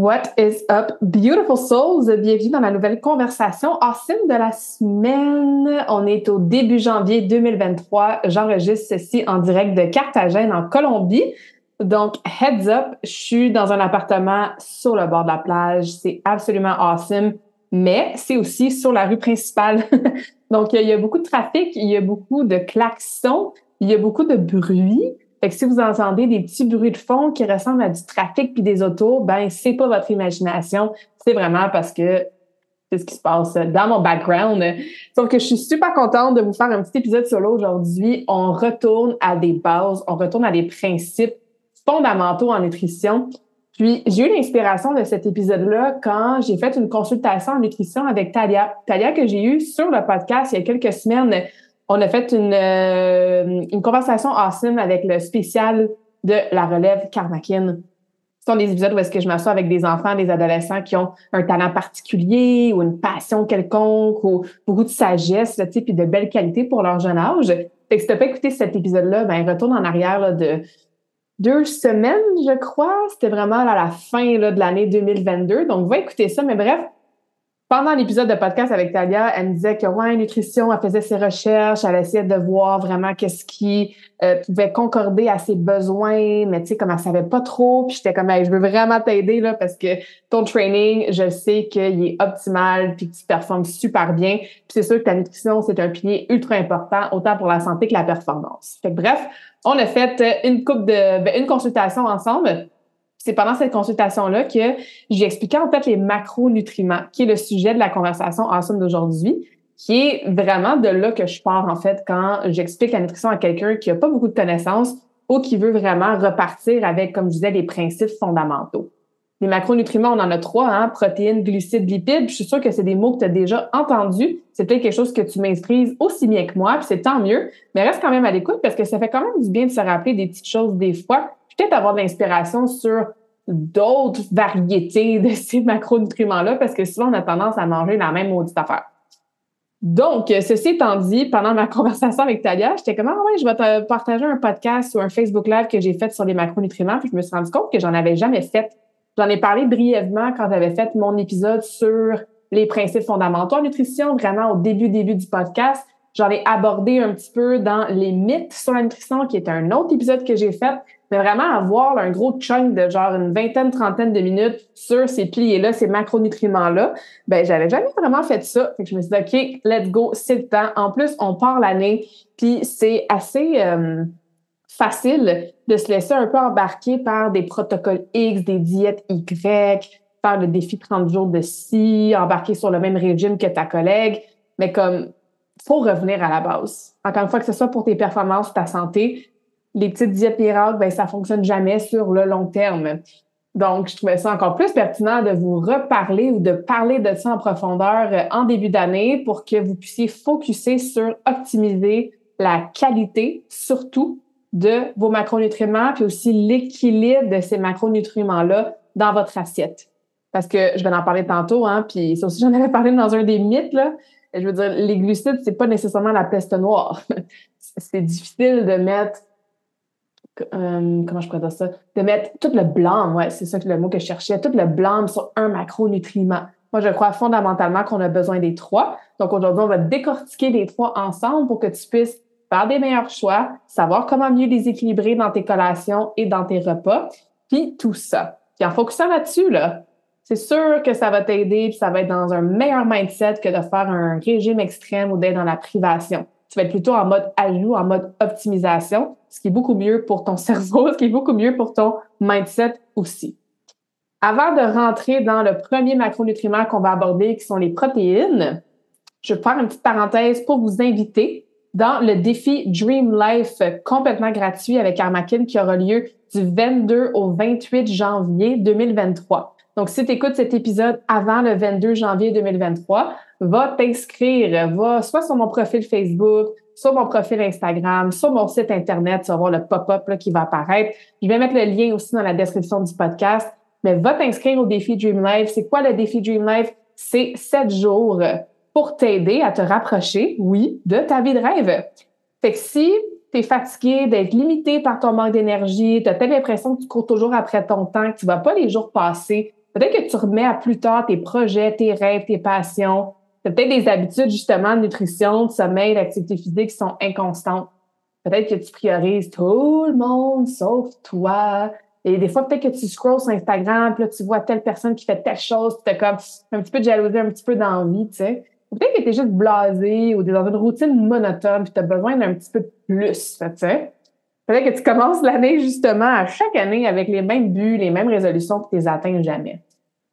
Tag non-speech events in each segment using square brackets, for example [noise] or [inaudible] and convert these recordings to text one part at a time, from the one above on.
What is up, beautiful souls? Bienvenue dans la nouvelle conversation awesome de la semaine. On est au début janvier 2023. J'enregistre ceci en direct de Carthagène, en Colombie. Donc, heads up, je suis dans un appartement sur le bord de la plage. C'est absolument awesome, mais c'est aussi sur la rue principale. [laughs] Donc, il y a beaucoup de trafic, il y a beaucoup de klaxons, il y a beaucoup de bruit. Fait que si vous entendez des petits bruits de fond qui ressemblent à du trafic puis des autos, ben c'est pas votre imagination, c'est vraiment parce que c'est ce qui se passe dans mon background. Donc, je suis super contente de vous faire un petit épisode solo aujourd'hui. On retourne à des bases, on retourne à des principes fondamentaux en nutrition. Puis, j'ai eu l'inspiration de cet épisode-là quand j'ai fait une consultation en nutrition avec Talia. Talia que j'ai eue sur le podcast il y a quelques semaines. On a fait une, euh, une conversation awesome avec le spécial de la relève Karmakin. Ce sont des épisodes où est-ce que je m'assois avec des enfants, des adolescents qui ont un talent particulier ou une passion quelconque ou beaucoup de sagesse, puis de belles qualités pour leur jeune âge. Fait que si t'as pas écouté cet épisode-là, ben retourne en arrière de deux semaines, je crois. C'était vraiment à la fin de l'année 2022. Donc, va écouter ça. Mais bref, pendant l'épisode de podcast avec Talia, elle me disait que ouais, nutrition, elle faisait ses recherches, elle essayait de voir vraiment qu'est-ce qui euh, pouvait concorder à ses besoins, mais tu sais comme elle savait pas trop, puis j'étais comme je veux vraiment t'aider là parce que ton training, je sais qu'il est optimal puis que tu performes super bien. Puis c'est sûr que ta nutrition, c'est un pilier ultra important autant pour la santé que la performance. Fait que bref, on a fait une coupe de ben, une consultation ensemble c'est pendant cette consultation-là que j'ai expliqué en fait les macronutriments, qui est le sujet de la conversation ensemble d'aujourd'hui, qui est vraiment de là que je pars en fait quand j'explique la nutrition à quelqu'un qui a pas beaucoup de connaissances ou qui veut vraiment repartir avec, comme je disais, les principes fondamentaux. Les macronutriments, on en a trois, hein, protéines, glucides, lipides. Je suis sûre que c'est des mots que tu as déjà entendus. C'est peut-être quelque chose que tu maîtrises aussi bien que moi, puis c'est tant mieux. Mais reste quand même à l'écoute parce que ça fait quand même du bien de se rappeler des petites choses des fois peut-être avoir de l'inspiration sur d'autres variétés de [laughs] ces macronutriments-là parce que souvent, on a tendance à manger la même maudite affaire. Donc, ceci étant dit, pendant ma [laughs] conversation avec Talia, j'étais comme, ah ouais, je vais te partager un podcast ou un Facebook Live que j'ai fait sur les macronutriments, puis je me suis rendu compte que j'en avais jamais fait. J'en ai parlé brièvement quand j'avais fait mon épisode sur les principes fondamentaux en nutrition, vraiment au début, début du podcast. J'en ai abordé un petit peu dans les mythes sur la nutrition, qui est un autre épisode que j'ai fait mais vraiment avoir un gros chunk de genre une vingtaine, trentaine de minutes sur ces piliers-là, ces macronutriments-là, ben j'avais jamais vraiment fait ça. Fait que je me suis dit, OK, let's go, c'est le temps. En plus, on part l'année, puis c'est assez euh, facile de se laisser un peu embarquer par des protocoles X, des diètes Y, faire le défi 30 jours de ci, embarquer sur le même régime que ta collègue. Mais comme, faut revenir à la base. Encore une fois, que ce soit pour tes performances, ta santé, les petites diètes miracles, ben, ça fonctionne jamais sur le long terme. Donc, je trouvais ça encore plus pertinent de vous reparler ou de parler de ça en profondeur euh, en début d'année pour que vous puissiez focuser sur optimiser la qualité, surtout de vos macronutriments, puis aussi l'équilibre de ces macronutriments-là dans votre assiette. Parce que je vais en parler tantôt, hein, puis ça aussi, j'en avais parlé dans un des mythes, là. Je veux dire, les glucides, c'est pas nécessairement la peste noire. [laughs] c'est difficile de mettre euh, comment je pourrais ça, de mettre tout le blanc, ouais, c'est ça le mot que je cherchais, tout le blanc sur un macronutriment. Moi, je crois fondamentalement qu'on a besoin des trois. Donc, aujourd'hui, on va décortiquer les trois ensemble pour que tu puisses faire des meilleurs choix, savoir comment mieux les équilibrer dans tes collations et dans tes repas, puis tout ça. Puis en focusant là-dessus, là, c'est sûr que ça va t'aider, puis ça va être dans un meilleur mindset que de faire un régime extrême ou d'être dans la privation tu vas être plutôt en mode ajout, en mode optimisation, ce qui est beaucoup mieux pour ton [laughs] cerveau, ce qui est beaucoup mieux pour ton mindset aussi. Avant de rentrer dans le premier macronutriment qu'on va aborder, qui sont les protéines, je vais faire une petite parenthèse pour vous inviter dans le défi Dream Life complètement gratuit avec Armakin qui aura lieu du 22 au 28 janvier 2023. Donc, si tu écoutes cet épisode avant le 22 janvier 2023, va t'inscrire, va soit sur mon profil Facebook, sur mon profil Instagram, sur mon site Internet, tu vas voir le pop-up qui va apparaître. Je vais mettre le lien aussi dans la description du podcast. Mais va t'inscrire au défi Dream Life. C'est quoi le défi Dream Life? C'est sept jours pour t'aider à te rapprocher, oui, de ta vie de rêve. Fait que si tu es fatigué d'être limité par ton manque d'énergie, tu as telle l'impression que tu cours toujours après ton temps, que tu vas pas les jours passer, peut-être que tu remets à plus tard tes projets, tes rêves, tes passions. Tu peut-être des habitudes justement de nutrition, de sommeil, d'activité physique qui sont inconstantes. Peut-être que tu priorises tout le monde sauf toi. Et des fois, peut-être que tu scrolls sur Instagram, puis là, tu vois telle personne qui fait telle chose, puis tu as comme un petit peu de jalousie, un petit peu d'envie, tu sais. Peut-être que tu es juste blasé ou dans une routine monotone puis tu as besoin d'un petit peu de plus, tu sais. Peut-être que tu commences l'année justement à chaque année avec les mêmes buts, les mêmes résolutions tu les atteins jamais.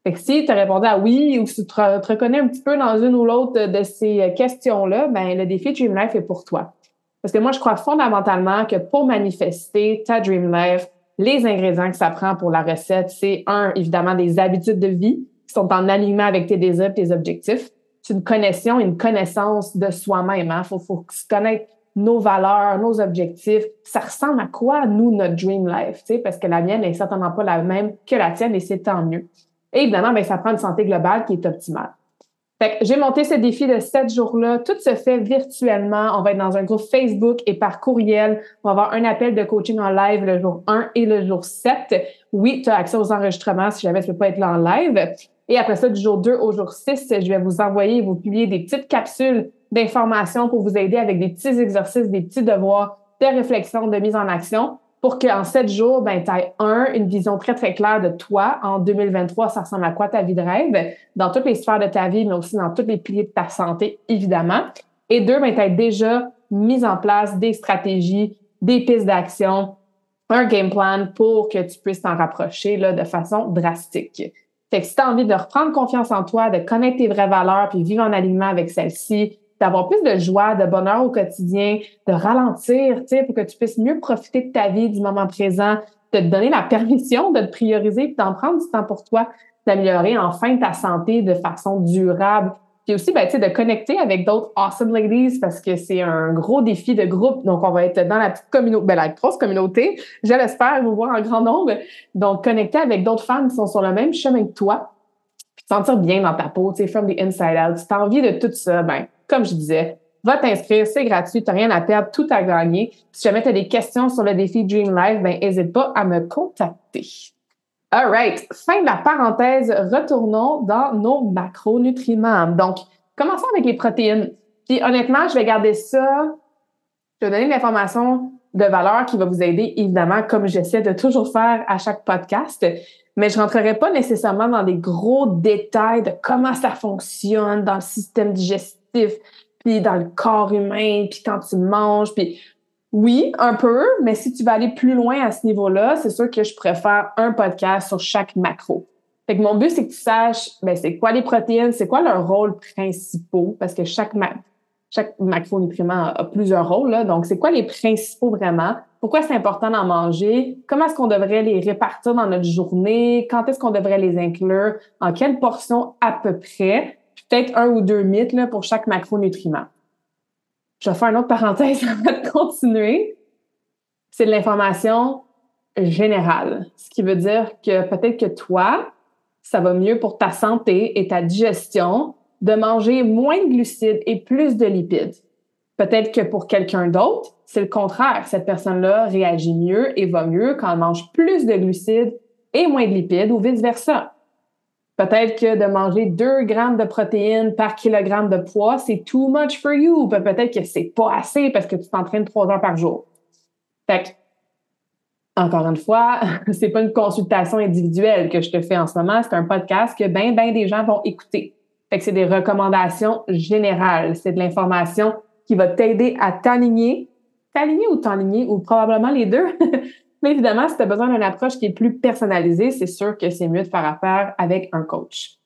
Fait que si tu répondu à oui ou si tu te, reconnais un petit peu dans une ou l'autre de ces questions-là, ben le défi Dream Life est pour toi. Parce que moi, je crois fondamentalement que pour manifester ta Dream Life, les ingrédients que ça prend pour la recette, c'est un, évidemment, des habitudes de vie qui sont en alignement avec tes désirs, tes objectifs c'est une connexion, une connaissance de soi-même. Il hein. faut, faut connaître nos valeurs, nos objectifs. Ça ressemble à quoi, nous, notre dream life? Parce que la mienne n'est certainement pas la même que la tienne et c'est tant mieux. Et évidemment, ben, ça prend une santé globale qui est optimale. Fait que j'ai monté ce défi de sept jours-là. Tout se fait virtuellement. On va être dans un groupe Facebook et par courriel. On va avoir un appel de coaching en live le jour 1 et le jour 7. Oui, tu as accès aux enregistrements si jamais tu ne peux pas être là en live. Et après ça, du jour 2 au jour 6, je vais vous envoyer, vous publier des petites capsules d'informations pour vous aider avec des petits exercices, des petits devoirs de réflexion, de mise en action pour qu'en sept jours, ben, tu aies un, une vision très, très claire de toi en 2023, ça ressemble à quoi ta vie de rêve, dans toutes les sphères de ta vie, mais aussi dans tous les piliers de ta santé, évidemment. Et deux, ben, tu as déjà mis en place des stratégies, des pistes d'action, un game plan pour que tu puisses t'en rapprocher là, de façon drastique. Fait que si tu as envie de reprendre confiance en toi, de connaître tes vraies valeurs, puis vivre en alignement avec celles-ci, d'avoir plus de joie, de bonheur au quotidien, de ralentir, tu sais, pour que tu puisses mieux profiter de ta vie, du moment présent, de te donner la permission de te prioriser, puis d'en prendre du temps pour toi, d'améliorer enfin ta santé de façon durable puis aussi, ben, de connecter avec d'autres awesome ladies parce que c'est un gros défi de groupe. Donc, on va être dans la petite communauté, ben, la grosse communauté. Je l'espère vous voir en grand nombre. Donc, connecter avec d'autres femmes qui sont sur le même chemin que toi. Puis te sentir bien dans ta peau, tu sais, from the inside out. Si tu as envie de tout ça, ben, comme je disais, va t'inscrire, c'est gratuit, tu n'as rien à perdre, tout à gagner. Si jamais tu as des questions sur le défi Dream Life, ben, n'hésite pas à me contacter. All right. Fin de la parenthèse. Retournons dans nos macronutriments. Donc, commençons avec les protéines. Puis honnêtement, je vais garder ça. Je vais donner l'information de valeur qui va vous aider, évidemment, comme j'essaie de toujours faire à chaque podcast. Mais je rentrerai pas nécessairement dans des gros détails de comment ça fonctionne dans le système digestif, puis dans le corps humain, puis quand tu manges, puis oui, un peu, mais si tu vas aller plus loin à ce niveau-là, c'est sûr que je préfère un podcast sur chaque macro. Fait que mon but, c'est que tu saches, ben, c'est quoi les protéines, c'est quoi leurs rôles principaux, parce que chaque, chaque macronutriment a, plusieurs rôles, là. Donc, c'est quoi les principaux vraiment? Pourquoi c'est important d'en manger? Comment est-ce qu'on devrait les répartir dans notre journée? Quand est-ce qu'on devrait les inclure? En quelle portion à peu près? Peut-être un ou deux mythes, là, pour chaque macronutriment. Je vais faire une autre parenthèse avant de continuer. C'est de l'information générale, ce qui veut dire que peut-être que toi, ça va mieux pour ta santé et ta digestion de manger moins de glucides et plus de lipides. Peut-être que pour quelqu'un d'autre, c'est le contraire. Cette personne-là réagit mieux et va mieux quand elle mange plus de glucides et moins de lipides ou vice-versa. Peut-être que de manger 2 grammes de protéines par kilogramme de poids, c'est too much for you. Peut-être que c'est pas assez parce que tu t'entraînes 3 heures par jour. Fait que, encore une fois, [laughs] c'est pas une consultation individuelle que je te fais en ce moment, c'est un podcast que ben, ben des gens vont écouter. Fait que c'est des recommandations générales. C'est de l'information qui va t'aider à t'aligner. T'aligner ou t'aligner, ou probablement les deux, [laughs] Mais évidemment, si tu as besoin d'une approche qui est plus personnalisée, c'est sûr que c'est mieux de faire affaire avec un coach.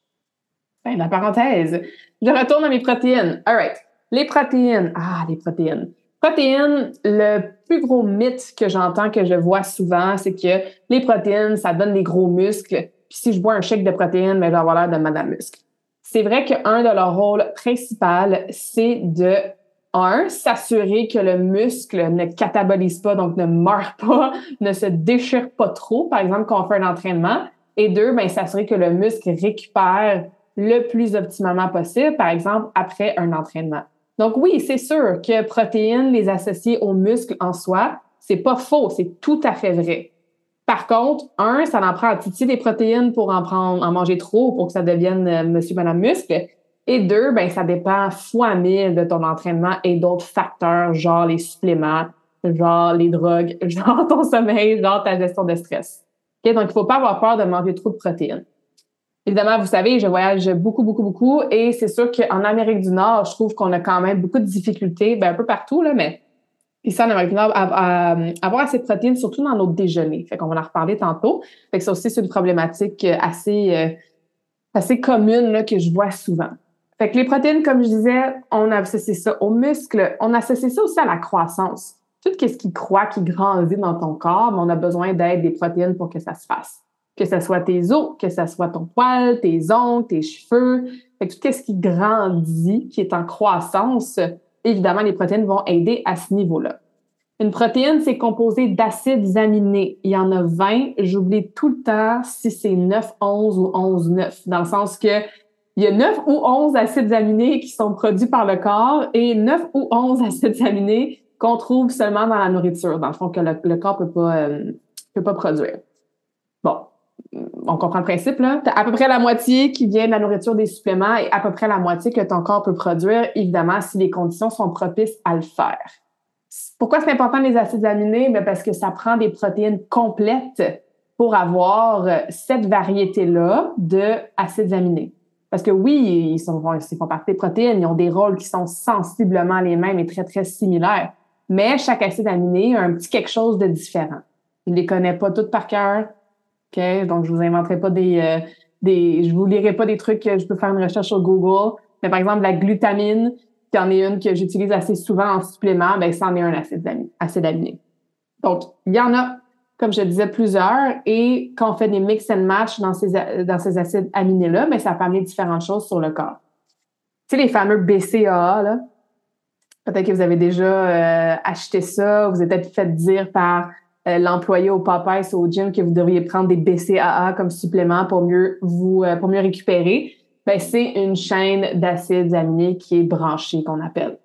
Fin la parenthèse. Je retourne à mes protéines. All right. Les protéines. Ah, les protéines. Protéines, le plus gros mythe que j'entends, que je vois souvent, c'est que les protéines, ça donne des gros muscles. Puis si je bois un chèque de protéines, ben, je vais avoir l'air de madame muscle. C'est vrai qu'un de leurs rôles principaux, c'est de un, s'assurer que le muscle ne catabolise pas, donc ne meurt pas, [laughs] ne se déchire pas trop, par exemple, quand on fait un entraînement. Et deux, ben, s'assurer que le muscle récupère le plus optimalement possible, par exemple, après un entraînement. Donc oui, c'est sûr que protéines, les associer aux muscles en soi, c'est pas faux, c'est tout à fait vrai. Par contre, un, ça en prend à titiller des protéines pour en prendre, en manger trop pour que ça devienne euh, monsieur, madame muscle. Et deux, ben, ça dépend fois mille de ton entraînement et d'autres facteurs, genre les suppléments, genre les drogues, [laughs] genre ton sommeil, genre ta gestion de stress. Donc, il faut pas avoir peur de manger trop de protéines. Évidemment, vous savez, je voyage beaucoup, beaucoup, beaucoup et c'est sûr qu'en Amérique du Nord, je trouve qu'on a quand même beaucoup de difficultés, ben, un peu partout, là, mais ici en Amérique du Nord, à, avoir assez de protéines, surtout dans nos déjeuners. Fait qu'on va en reparler tantôt. Fait que ça aussi, c'est une problématique assez, euh, assez commune là, que je vois souvent. Fait que les protéines, comme je disais, on associe ça aux muscles, on associe ça aussi à la croissance. Tout ce qui croît, qui grandit dans ton corps, mais on a besoin d'aide des protéines pour que ça se fasse. Que ce soit tes os, que ce soit ton poil, tes ongles, tes cheveux. Fait que tout ce qui grandit, qui est en croissance, évidemment, les protéines vont aider à ce niveau-là. Une protéine, c'est composé d'acides aminés. Il y en a 20. J'oublie tout le temps si c'est 9, 11 ou 11, 9, dans le sens que il y a 9 ou 11 acides aminés qui sont produits par le corps et 9 ou 11 [laughs] acides aminés qu'on trouve seulement dans la nourriture, dans le fond, que le, corps ne peut, pas, euh, peut pas produire. Bon, on comprend le principe, là. As à peu près la moitié qui vient de la nourriture des suppléments et à peu près la moitié que ton corps peut produire, évidemment, si les conditions sont propices à le faire. Pourquoi c'est important les acides aminés? Ben parce que ça prend des protéines complètes pour avoir cette variété-là d'acides aminés. Parce que oui, ils, sont, ils font partie des protéines, ils ont des rôles qui sont sensiblement les mêmes et très, très similaires. Mais chaque acide aminé a un petit quelque chose de différent. Je ne les connais pas toutes par cœur. OK? Donc, je vous inventerai pas des, euh, des, je vous lirai pas des trucs que je peux faire une recherche sur Google. Mais par exemple, la glutamine, qui en est une que j'utilise assez souvent en supplément, ben, ça en est un. Acide aminé. Donc, il y en a comme je disais, plusieurs. Et quand on fait des mix and match dans ces, acides aminés-là, mais ça peut amener différentes choses sur le corps. Tu sais, les fameux BCAA, là. Peut-être que vous avez déjà euh, acheté ça, vous êtes peut-être fait dire par euh, l'employé au Popeyes au gym que vous devriez prendre des BCAA comme supplément pour mieux vous euh, récupérer. Ben, c'est une chaîne d'acides aminés qui est branchée, qu'on appelle.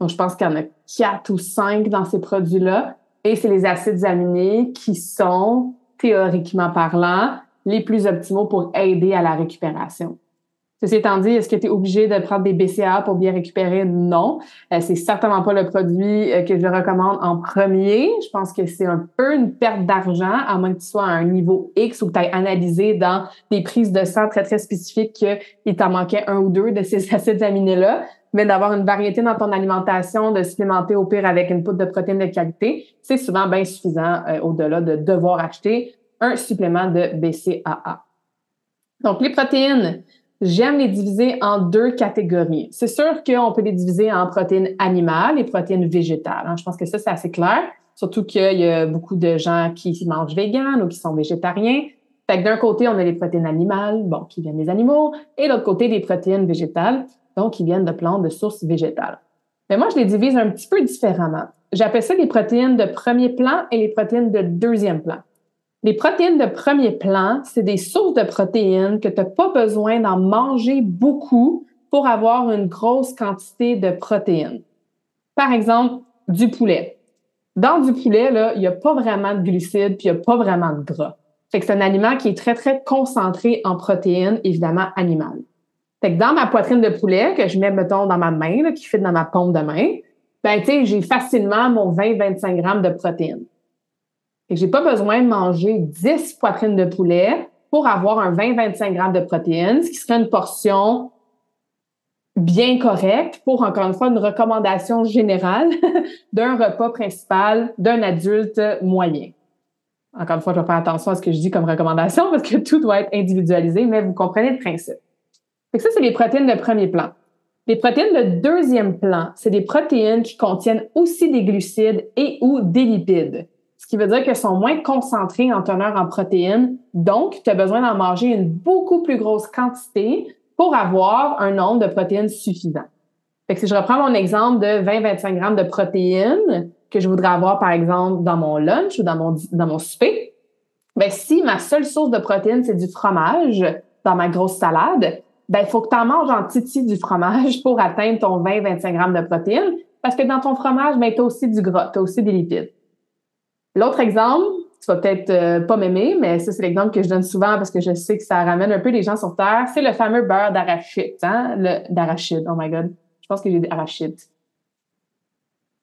Donc, je pense qu'il y en a quatre ou cinq dans ces produits-là. Et c'est les acides aminés qui sont, théoriquement parlant, les plus optimaux pour aider à la récupération. Ceci étant dit, est-ce que tu es obligé de prendre des BCA pour bien récupérer? Non. Euh, c'est certainement pas le produit euh, que je recommande en premier. Je pense que c'est un peu une perte d'argent, à moins que tu sois à un niveau X ou que tu aies analysé dans des prises de sang très, très spécifiques qu'il t'en manquait un ou deux de ces [laughs] acides aminés-là mais d'avoir une variété dans ton alimentation, de supplémenter au pire avec une poudre de protéines de qualité, c'est souvent bien suffisant euh, au-delà de devoir acheter un supplément de BCAA. Donc, les protéines, j'aime les diviser en deux catégories. C'est sûr qu'on peut les diviser en protéines animales et protéines végétales. Hein. Je pense que ça, c'est assez clair. Surtout qu'il y a beaucoup de gens qui mangent vegan ou qui sont végétariens. Fait que d'un côté, on a les protéines animales, bon, qui viennent des animaux, et de l'autre côté, des protéines végétales donc qui viennent de plantes de sources végétales. Mais moi, je les divise un petit peu différemment. J'appelle ça les protéines de premier plan et les protéines de deuxième plan. Les protéines de premier plan, c'est des sources de protéines que tu n'as pas besoin d'en manger beaucoup pour avoir une grosse quantité de protéines. Par exemple, du poulet. Dans du poulet, il n'y a pas vraiment de glucides puis il n'y a pas vraiment de gras. c'est un aliment qui est très, très concentré en protéines, évidemment animales. Fait que dans ma poitrine de poulet, que je mets, mettons, dans ma main, qui fit dans ma paume de main, ben, tu sais, j'ai facilement mon 20-25 grammes de protéines. Et j'ai pas besoin de manger 10 poitrines de poulet pour avoir un 20-25 grammes de protéines, ce qui serait une portion bien correcte pour, encore une fois, une recommandation générale [laughs] d'un repas principal d'un adulte moyen. encore une fois, je vais faire attention à ce que je dis comme recommandation parce que tout doit être individualisé, mais vous comprenez le principe. Fait ça, c'est les protéines de premier plan. Les protéines de deuxième plan, c'est des protéines qui contiennent aussi des glucides et ou des lipides. Ce qui veut dire qu'elles sont moins concentrées en teneur en protéines. Donc, tu as besoin d'en manger une beaucoup plus grosse quantité pour avoir un nombre de protéines suffisant. Fait que si je reprends mon exemple de 20-25 grammes de protéines que je voudrais avoir, par exemple, dans mon lunch ou dans mon, dans mon souper, ben, si ma seule source de protéines, c'est du fromage dans ma grosse salade, ben, il faut que tu en manges en titi du fromage pour atteindre ton 20-25 grammes de protéines. Parce que dans ton fromage, ben, tu as aussi du gras, tu as aussi des lipides. L'autre exemple, tu vas peut-être euh, pas m'aimer, mais ça, c'est l'exemple que je donne souvent parce que je sais que ça ramène un peu les gens sur Terre. C'est le fameux beurre d'arachide, hein? D'arachide, oh my God. Je pense que j'ai dit arachide.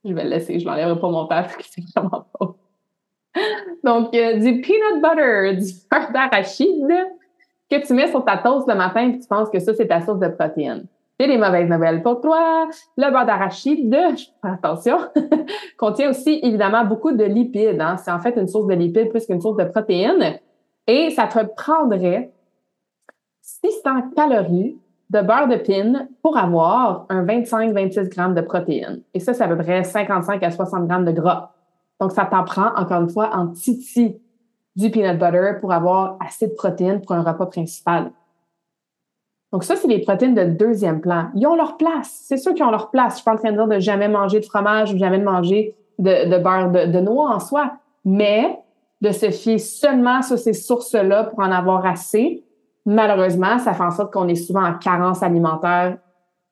Je vais le laisser, je l'enlèverai pas mon père [laughs] parce que c'est vraiment pas. Donc, euh, du peanut butter, du beurre d'arachide que tu mets sur ta toast le matin et tu penses que ça, c'est ta source de protéines. J'ai des mauvaises nouvelles pour toi. Le beurre d'arachide, [laughs] attention, [laughs] contient aussi évidemment beaucoup de lipides. Hein. C'est en fait une source de lipides plus qu'une source de protéines. Et ça te prendrait 600 calories de beurre de pin pour avoir un 25-26 grammes de protéines. Et ça, c'est à peu près 55 à 60 grammes de gras. Donc, ça t'en prend, encore une fois, en titi du peanut butter pour avoir assez de protéines pour un repas principal. Donc, ça, c'est les protéines de deuxième plan. Ils ont leur place. C'est sûr qu'ils ont leur place. Je suis pas en train de dire de jamais manger de fromage ou jamais de manger de, beurre de, noix en soi. Mais de se fier seulement sur ces sources-là pour en avoir assez, malheureusement, ça fait en sorte qu'on est souvent en carence alimentaire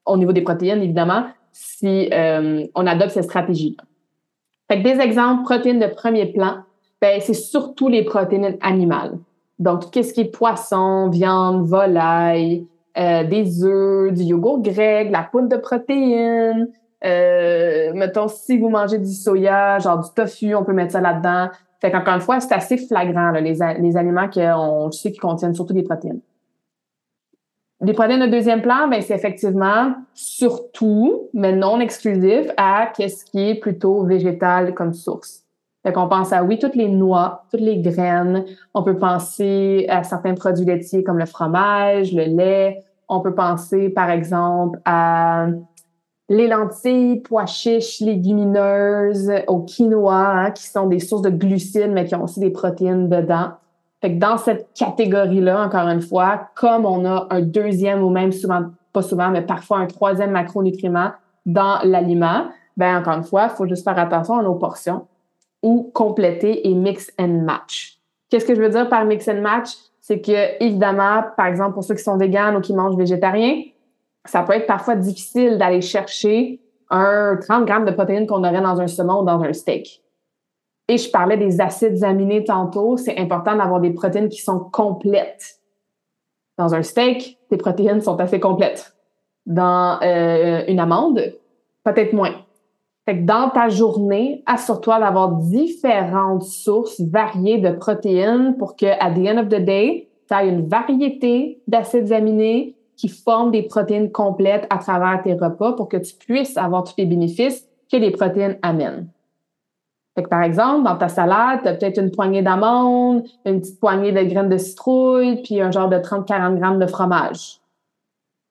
au niveau des protéines, évidemment, si euh, on adopte cette stratégie. Fait que des exemples, protéines de premier plan, ben, c'est surtout les protéines animales. Donc, qu'est-ce qui est poisson, viande, volaille, euh, des œufs, du yogourt grec, la poudre de protéines. Euh, mettons, si vous mangez du soya, genre du tofu, on peut mettre ça là-dedans. Fait qu'encore une fois, c'est assez flagrant, là, les, les aliments qu'on sait qui contiennent surtout des protéines. Les protéines de deuxième plan, ben, c'est effectivement surtout, mais non exclusif, à qu'est-ce qui est plutôt végétal comme source. Fait qu'on pense à, oui, toutes les noix, toutes les graines. On peut penser à certains produits laitiers comme le fromage, le lait. On peut penser, par exemple, à les lentilles, pois chiches, légumineuses, au quinoa, hein, qui sont des sources de glucides, mais qui ont aussi des protéines dedans. Fait dans cette catégorie-là, encore une fois, comme on a un deuxième ou même souvent, pas souvent, mais parfois un troisième macronutriment dans l'aliment, ben encore une fois, il faut juste faire attention à nos portions ou compléter et mix and match. Qu'est-ce que je veux dire par mix and match? C'est que, évidemment, par exemple, pour ceux qui sont véganes ou qui mangent végétarien, ça peut être parfois difficile d'aller chercher un 30 grammes de protéines qu'on aurait dans un saumon ou dans un steak. Et je parlais des acides aminés tantôt. C'est important d'avoir des protéines qui sont complètes. Dans un steak, tes protéines sont assez complètes. Dans euh, une amande, peut-être moins. Fait que dans ta journée, assure-toi d'avoir différentes sources variées de protéines pour que, at the end of the day, tu aies une variété d'acides aminés qui forment des protéines complètes à travers tes repas pour que tu puisses avoir tous les bénéfices que les protéines amènent. Fait que par exemple, dans ta salade, tu as peut-être une poignée d'amandes, une petite poignée de graines de citrouille, puis un genre de 30-40 grammes de fromage.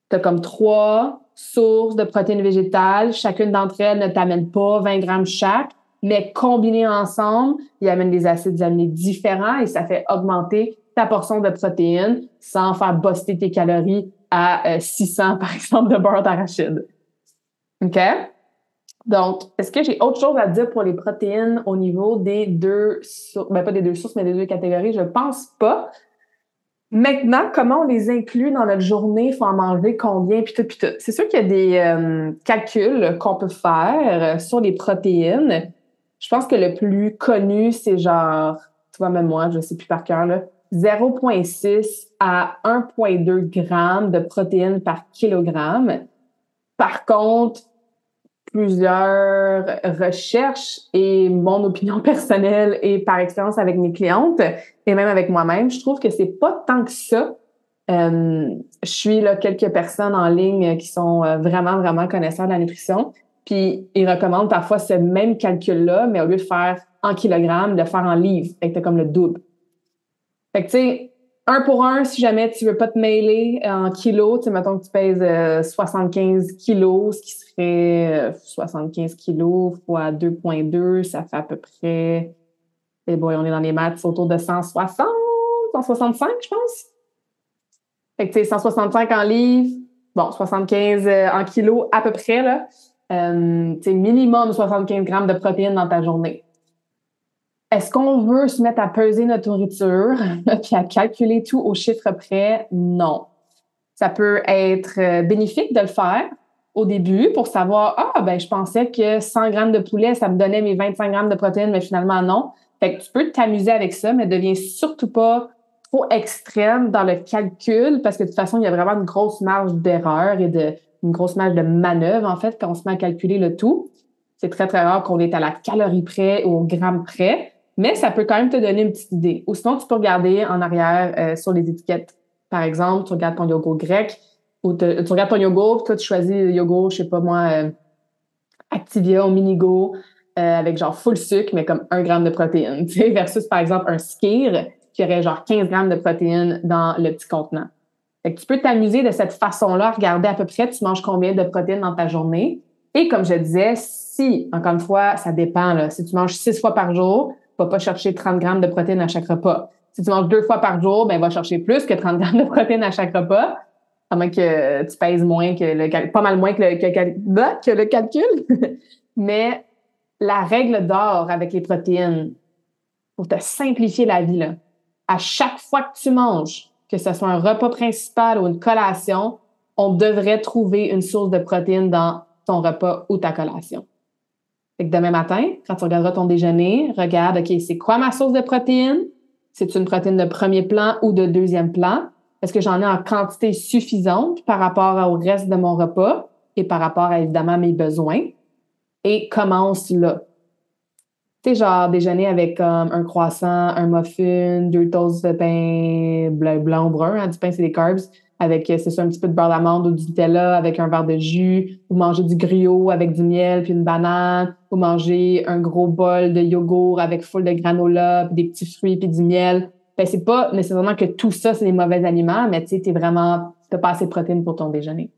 Tu as comme trois sources de protéines végétales. Chacune d'entre elles ne t'amène pas 20 grammes chaque, mais combinées ensemble, ils amènent des acides aminés différents et ça fait augmenter ta portion de protéines sans faire buster tes calories à 600, euh, [laughs] par exemple, de beurre d'arachide. OK? Donc, est-ce que j'ai autre chose à dire pour les protéines au niveau des deux sources? Ben, pas des deux sources, mais des deux catégories? Je pense pas. Maintenant, comment on les inclut dans notre journée? Il faut en manger combien? Puis tout, puis tout. C'est sûr qu'il y a des euh, calculs qu'on peut faire sur les protéines. Je pense que le plus connu, c'est genre, tu vois, même moi, je sais plus par cœur, là, 0,6 à 1,2 grammes de protéines par kilogramme. Par contre, plusieurs recherches et mon opinion [laughs] personnelle et par expérience avec mes clientes et même avec moi-même, je trouve que c'est pas tant que ça. Euh, je suis là quelques personnes en ligne qui sont euh, vraiment vraiment connaisseurs de la nutrition, puis ils recommandent parfois ce même calcul-là, mais au lieu de faire en kilogrammes, de faire en livres. Fait comme le double. Fait que, tu sais, un pour un, si jamais tu veux pas te mêler en kilos, tu sais, mettons que tu pèses 75 euh, kilos, ce qui serait 75 euh, kilos fois 2,2, ça fait à peu près, et eh bon, on est dans les maths, autour de 160, 165, je pense. Fait que, tu sais, 165 en livres, bon, 75 euh, en kilos à peu près, là. Euh, tu sais, minimum 75 grammes de protéines dans ta journée. Est-ce qu'on veut se mettre à peser notre nourriture [laughs] puis à calculer tout au chiffre près? Non. Ça peut être euh, bénéfique de le faire au début pour savoir, ah, ben, je pensais que 100 grammes de poulet, ça me donnait mes 25 grammes de protéines, mais finalement, non. Fait que tu peux t'amuser avec ça, mais deviens surtout pas trop extrême dans le calcul parce que de toute façon, il y a vraiment une grosse marge d'erreur et de, une grosse marge de manœuvre, en fait, quand on se met à calculer le tout. C'est très, très rare qu'on est à la calorie près ou au gramme près mais ça peut quand même te donner une petite idée. Ou sinon, tu peux regarder en arrière euh, sur les étiquettes. Par exemple, tu regardes ton yogourt grec ou tu regardes ton yogourt, toi, tu choisis le yogourt, je sais pas moi, euh, Activia ou Minigo euh, avec genre full sucre, mais comme un gramme de protéines, [laughs] tu sais, versus par exemple un skir qui aurait genre 15 grammes de protéines dans le petit contenant. Fait que tu peux t'amuser de cette façon-là, regarder à peu près tu manges combien de protéines dans ta journée. Et comme je disais, si, encore une fois, ça dépend, là, si tu manges six fois par jour, va pas chercher 30 grammes de protéines à chaque repas. Si tu manges deux fois par jour, ben va chercher plus que 30 grammes de protéines à chaque repas. À moins que tu pèses moins que le pas mal moins que le, que, le calcul. [laughs] Mais la règle d'or avec les protéines, pour te simplifier la vie, là, à chaque fois que tu manges, que ce soit un repas principal ou une collation, on devrait trouver une source de protéines dans ton repas ou ta collation. Fait que demain matin, quand tu regarderas ton déjeuner, regarde, OK, c'est quoi ma source de protéines? C'est une protéine de premier plan ou de deuxième plan? Est-ce que j'en ai en quantité suffisante par rapport au reste de mon repas et par rapport à évidemment mes besoins? Et commence là. Tu sais, genre déjeuner avec un croissant, un muffin, deux toasts de pain blanc, ou brun. Hein, du pain, c'est des carbs avec, euh, c'est ça, un petit peu de beurre d'amande ou du Nutella avec un verre de jus, ou manger du griot avec du miel puis une banane, ou manger un gros bol de yogourt avec full de granola, puis des petits fruits puis du miel. Ben, c'est pas nécessairement que tout ça, c'est des mauvais aliments, mais tu sais, t'es vraiment, t'as pas assez de protéines pour ton déjeuner.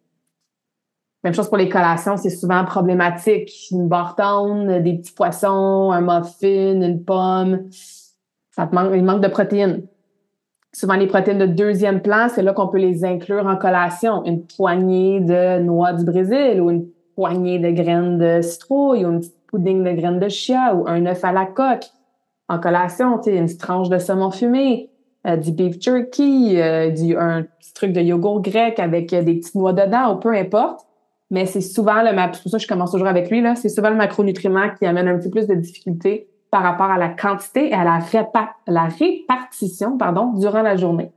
Même chose pour les collations, c'est souvent problématique. Une bartone, des petits poissons, un muffin, une pomme. Ça te manque, il manque de protéines. Souvent, les protéines de deuxième plan, c'est là qu'on peut les inclure en collation. Une poignée de noix du Brésil ou une poignée de graines de citrouille ou une petite pudding de graines de chia ou un œuf à la coque. En collation, tu une tranche de saumon fumé, euh, du beef jerky, euh, du, un petit truc de yogourt grec avec euh, des petites noix dedans ou peu importe. Mais c'est souvent le, c'est pour ça que je commence toujours avec lui, là, c'est souvent le macronutriment qui amène un petit plus de difficulté par rapport à la quantité et à la, la répartition pardon, durant la journée.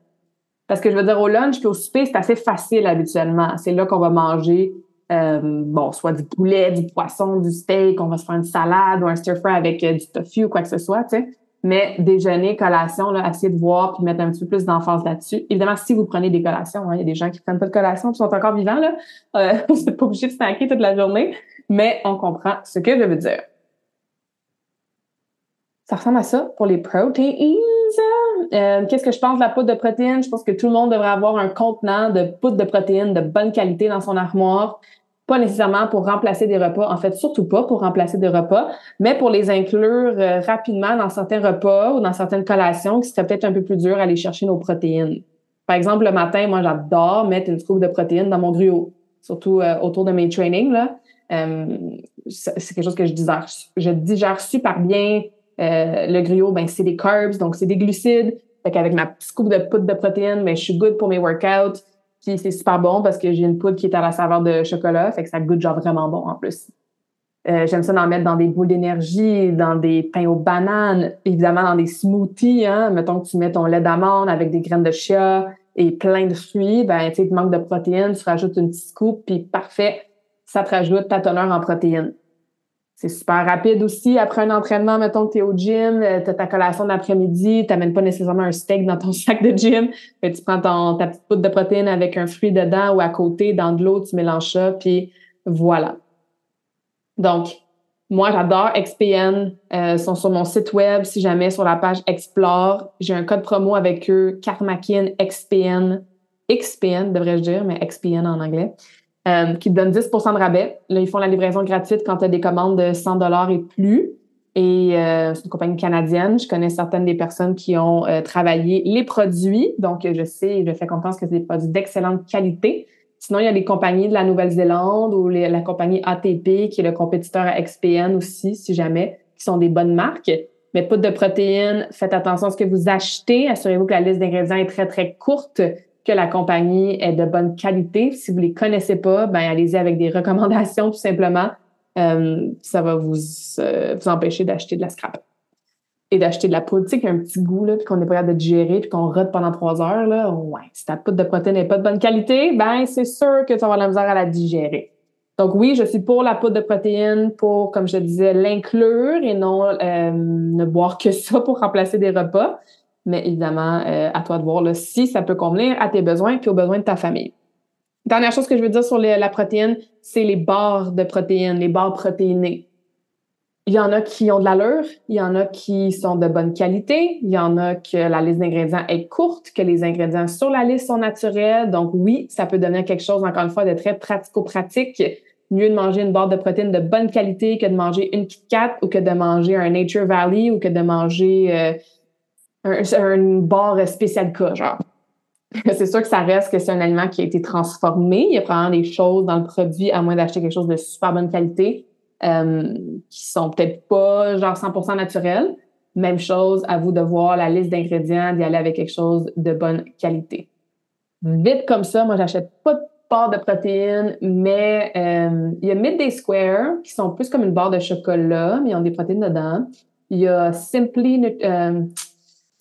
Parce que je veux dire, au lunch puis au souper, c'est assez facile habituellement. C'est là qu'on va manger, euh, bon, soit du poulet, du poisson, du steak, on va se faire une salade ou un stir-fry avec euh, du tofu ou quoi que ce soit, tu sais. Mais déjeuner, collation, là, essayer de voir puis mettre un petit peu plus d'emphase là-dessus. Évidemment, si vous prenez des collations, hein, il y a des gens qui prennent pas de collation qui sont encore vivants, là. Euh, [laughs] vous n'êtes pas obligé de snacker toute la journée, mais on comprend ce que je veux dire. Ça ressemble à ça pour les proteins. Euh, Qu'est-ce que je pense de la poudre de protéines? Je pense que tout le monde devrait avoir un contenant de poudre de protéines de bonne qualité dans son armoire. Pas nécessairement pour remplacer des repas, en fait, surtout pas pour remplacer des repas, mais pour les inclure euh, rapidement dans certains repas ou dans certaines collations qui seraient peut-être un peu plus dur à aller chercher nos protéines. Par exemple, le matin, moi, j'adore mettre une scoop de protéines dans mon gruau, surtout euh, autour de mes trainings. Euh, c'est quelque chose que je digère, je digère super bien euh, le griot, ben, c'est des carbs, donc c'est des glucides. Fait qu'avec ma petite coupe de poudre de protéines, ben, je suis good pour mes workouts. Puis c'est super bon parce que j'ai une poudre qui est à la saveur de chocolat, fait que ça goûte genre vraiment bon en plus. Euh, j'aime ça d'en mettre dans des boules d'énergie, dans des pains aux bananes, évidemment dans des smoothies. Hein. Mettons que tu mets ton lait d'amande avec des graines de chia et plein de fruits, ben tu manques de protéines, tu rajoutes une petite scoop, puis parfait, ça te rajoute ta teneur en protéines. C'est super rapide aussi. Après un entraînement, mettons que tu es au gym, euh, tu as ta collation d'après-midi, tu n'amènes pas nécessairement un steak dans ton [laughs] sac de gym. tu prends ton, ta petite poudre de protéines avec un fruit dedans ou à côté, dans de l'eau, tu mélanges ça, puis voilà. Donc, Moi, j'adore XPN. Euh, ils sont sur mon site web. Si jamais sur la page Explore, j'ai un code promo avec eux, Karmakin XPN. XPN, devrais-je dire, mais XPN en anglais, euh, qui te donne 10% de rabais. Là, ils font la livraison gratuite quand tu as des commandes de 100 et plus. Et euh, c'est une compagnie canadienne. Je connais certaines des personnes qui ont euh, travaillé les produits. Donc, je sais, je fais confiance que c'est des produits d'excellente qualité. Sinon, il y a des compagnies de la Nouvelle-Zélande ou la compagnie ATP, qui est le compétiteur à XPN aussi, si jamais, qui sont des bonnes marques. Mais pas de protéines, faites attention à ce que vous achetez. Assurez-vous que la liste d'ingrédients est très, très courte, que la compagnie est de bonne qualité. Si vous les connaissez pas, ben allez-y avec des [laughs] recommandations tout simplement. Euh, ça va vous, euh, vous empêcher d'acheter de la scrap et d'acheter de la poudre, tu sais, qui a un petit goût, là, qu'on est pas capable de digérer, puis qu'on rote pendant trois heures, là, ouais, si ta poudre de protéines n'est pas de bonne qualité, ben, c'est sûr que tu vas avoir la misère à la digérer. Donc oui, je suis pour la poudre de protéines, pour, comme je disais, l'inclure et non euh, ne boire que [laughs] ça pour remplacer des repas. Mais évidemment, à toi de voir là, si ça peut convenir à tes besoins et aux besoins de ta famille. Dernière chose que je veux dire sur la protéine, c'est les barres de protéines, les barres protéinées. Il y en a qui ont de l'allure, il y en a qui sont de bonne qualité, il y en a que la liste d'ingrédients est courte, que les ingrédients sur la liste sont naturels. Donc oui, ça peut donner quelque chose, encore une fois, de très pratico-pratique. Mieux de manger une barre de protéines de bonne qualité que de manger une Kit Kat ou que de manger un Nature Valley ou que de manger euh, un, une barre spéciale cas, genre. [laughs] c'est sûr que ça reste que c'est un aliment qui a été transformé. Il y a probablement des choses dans le produit, à moins d'acheter quelque chose de super bonne qualité, euh, qui sont peut-être pas genre 100% naturels. Même chose, à vous de voir la liste d'ingrédients, d'y aller avec quelque chose de bonne qualité. Vite comme ça, moi, j'achète pas de barre de protéines, mais euh, il y a Midday Square, qui sont plus comme une barre de chocolat, mais ils ont des protéines dedans. Il y a Simply, euh,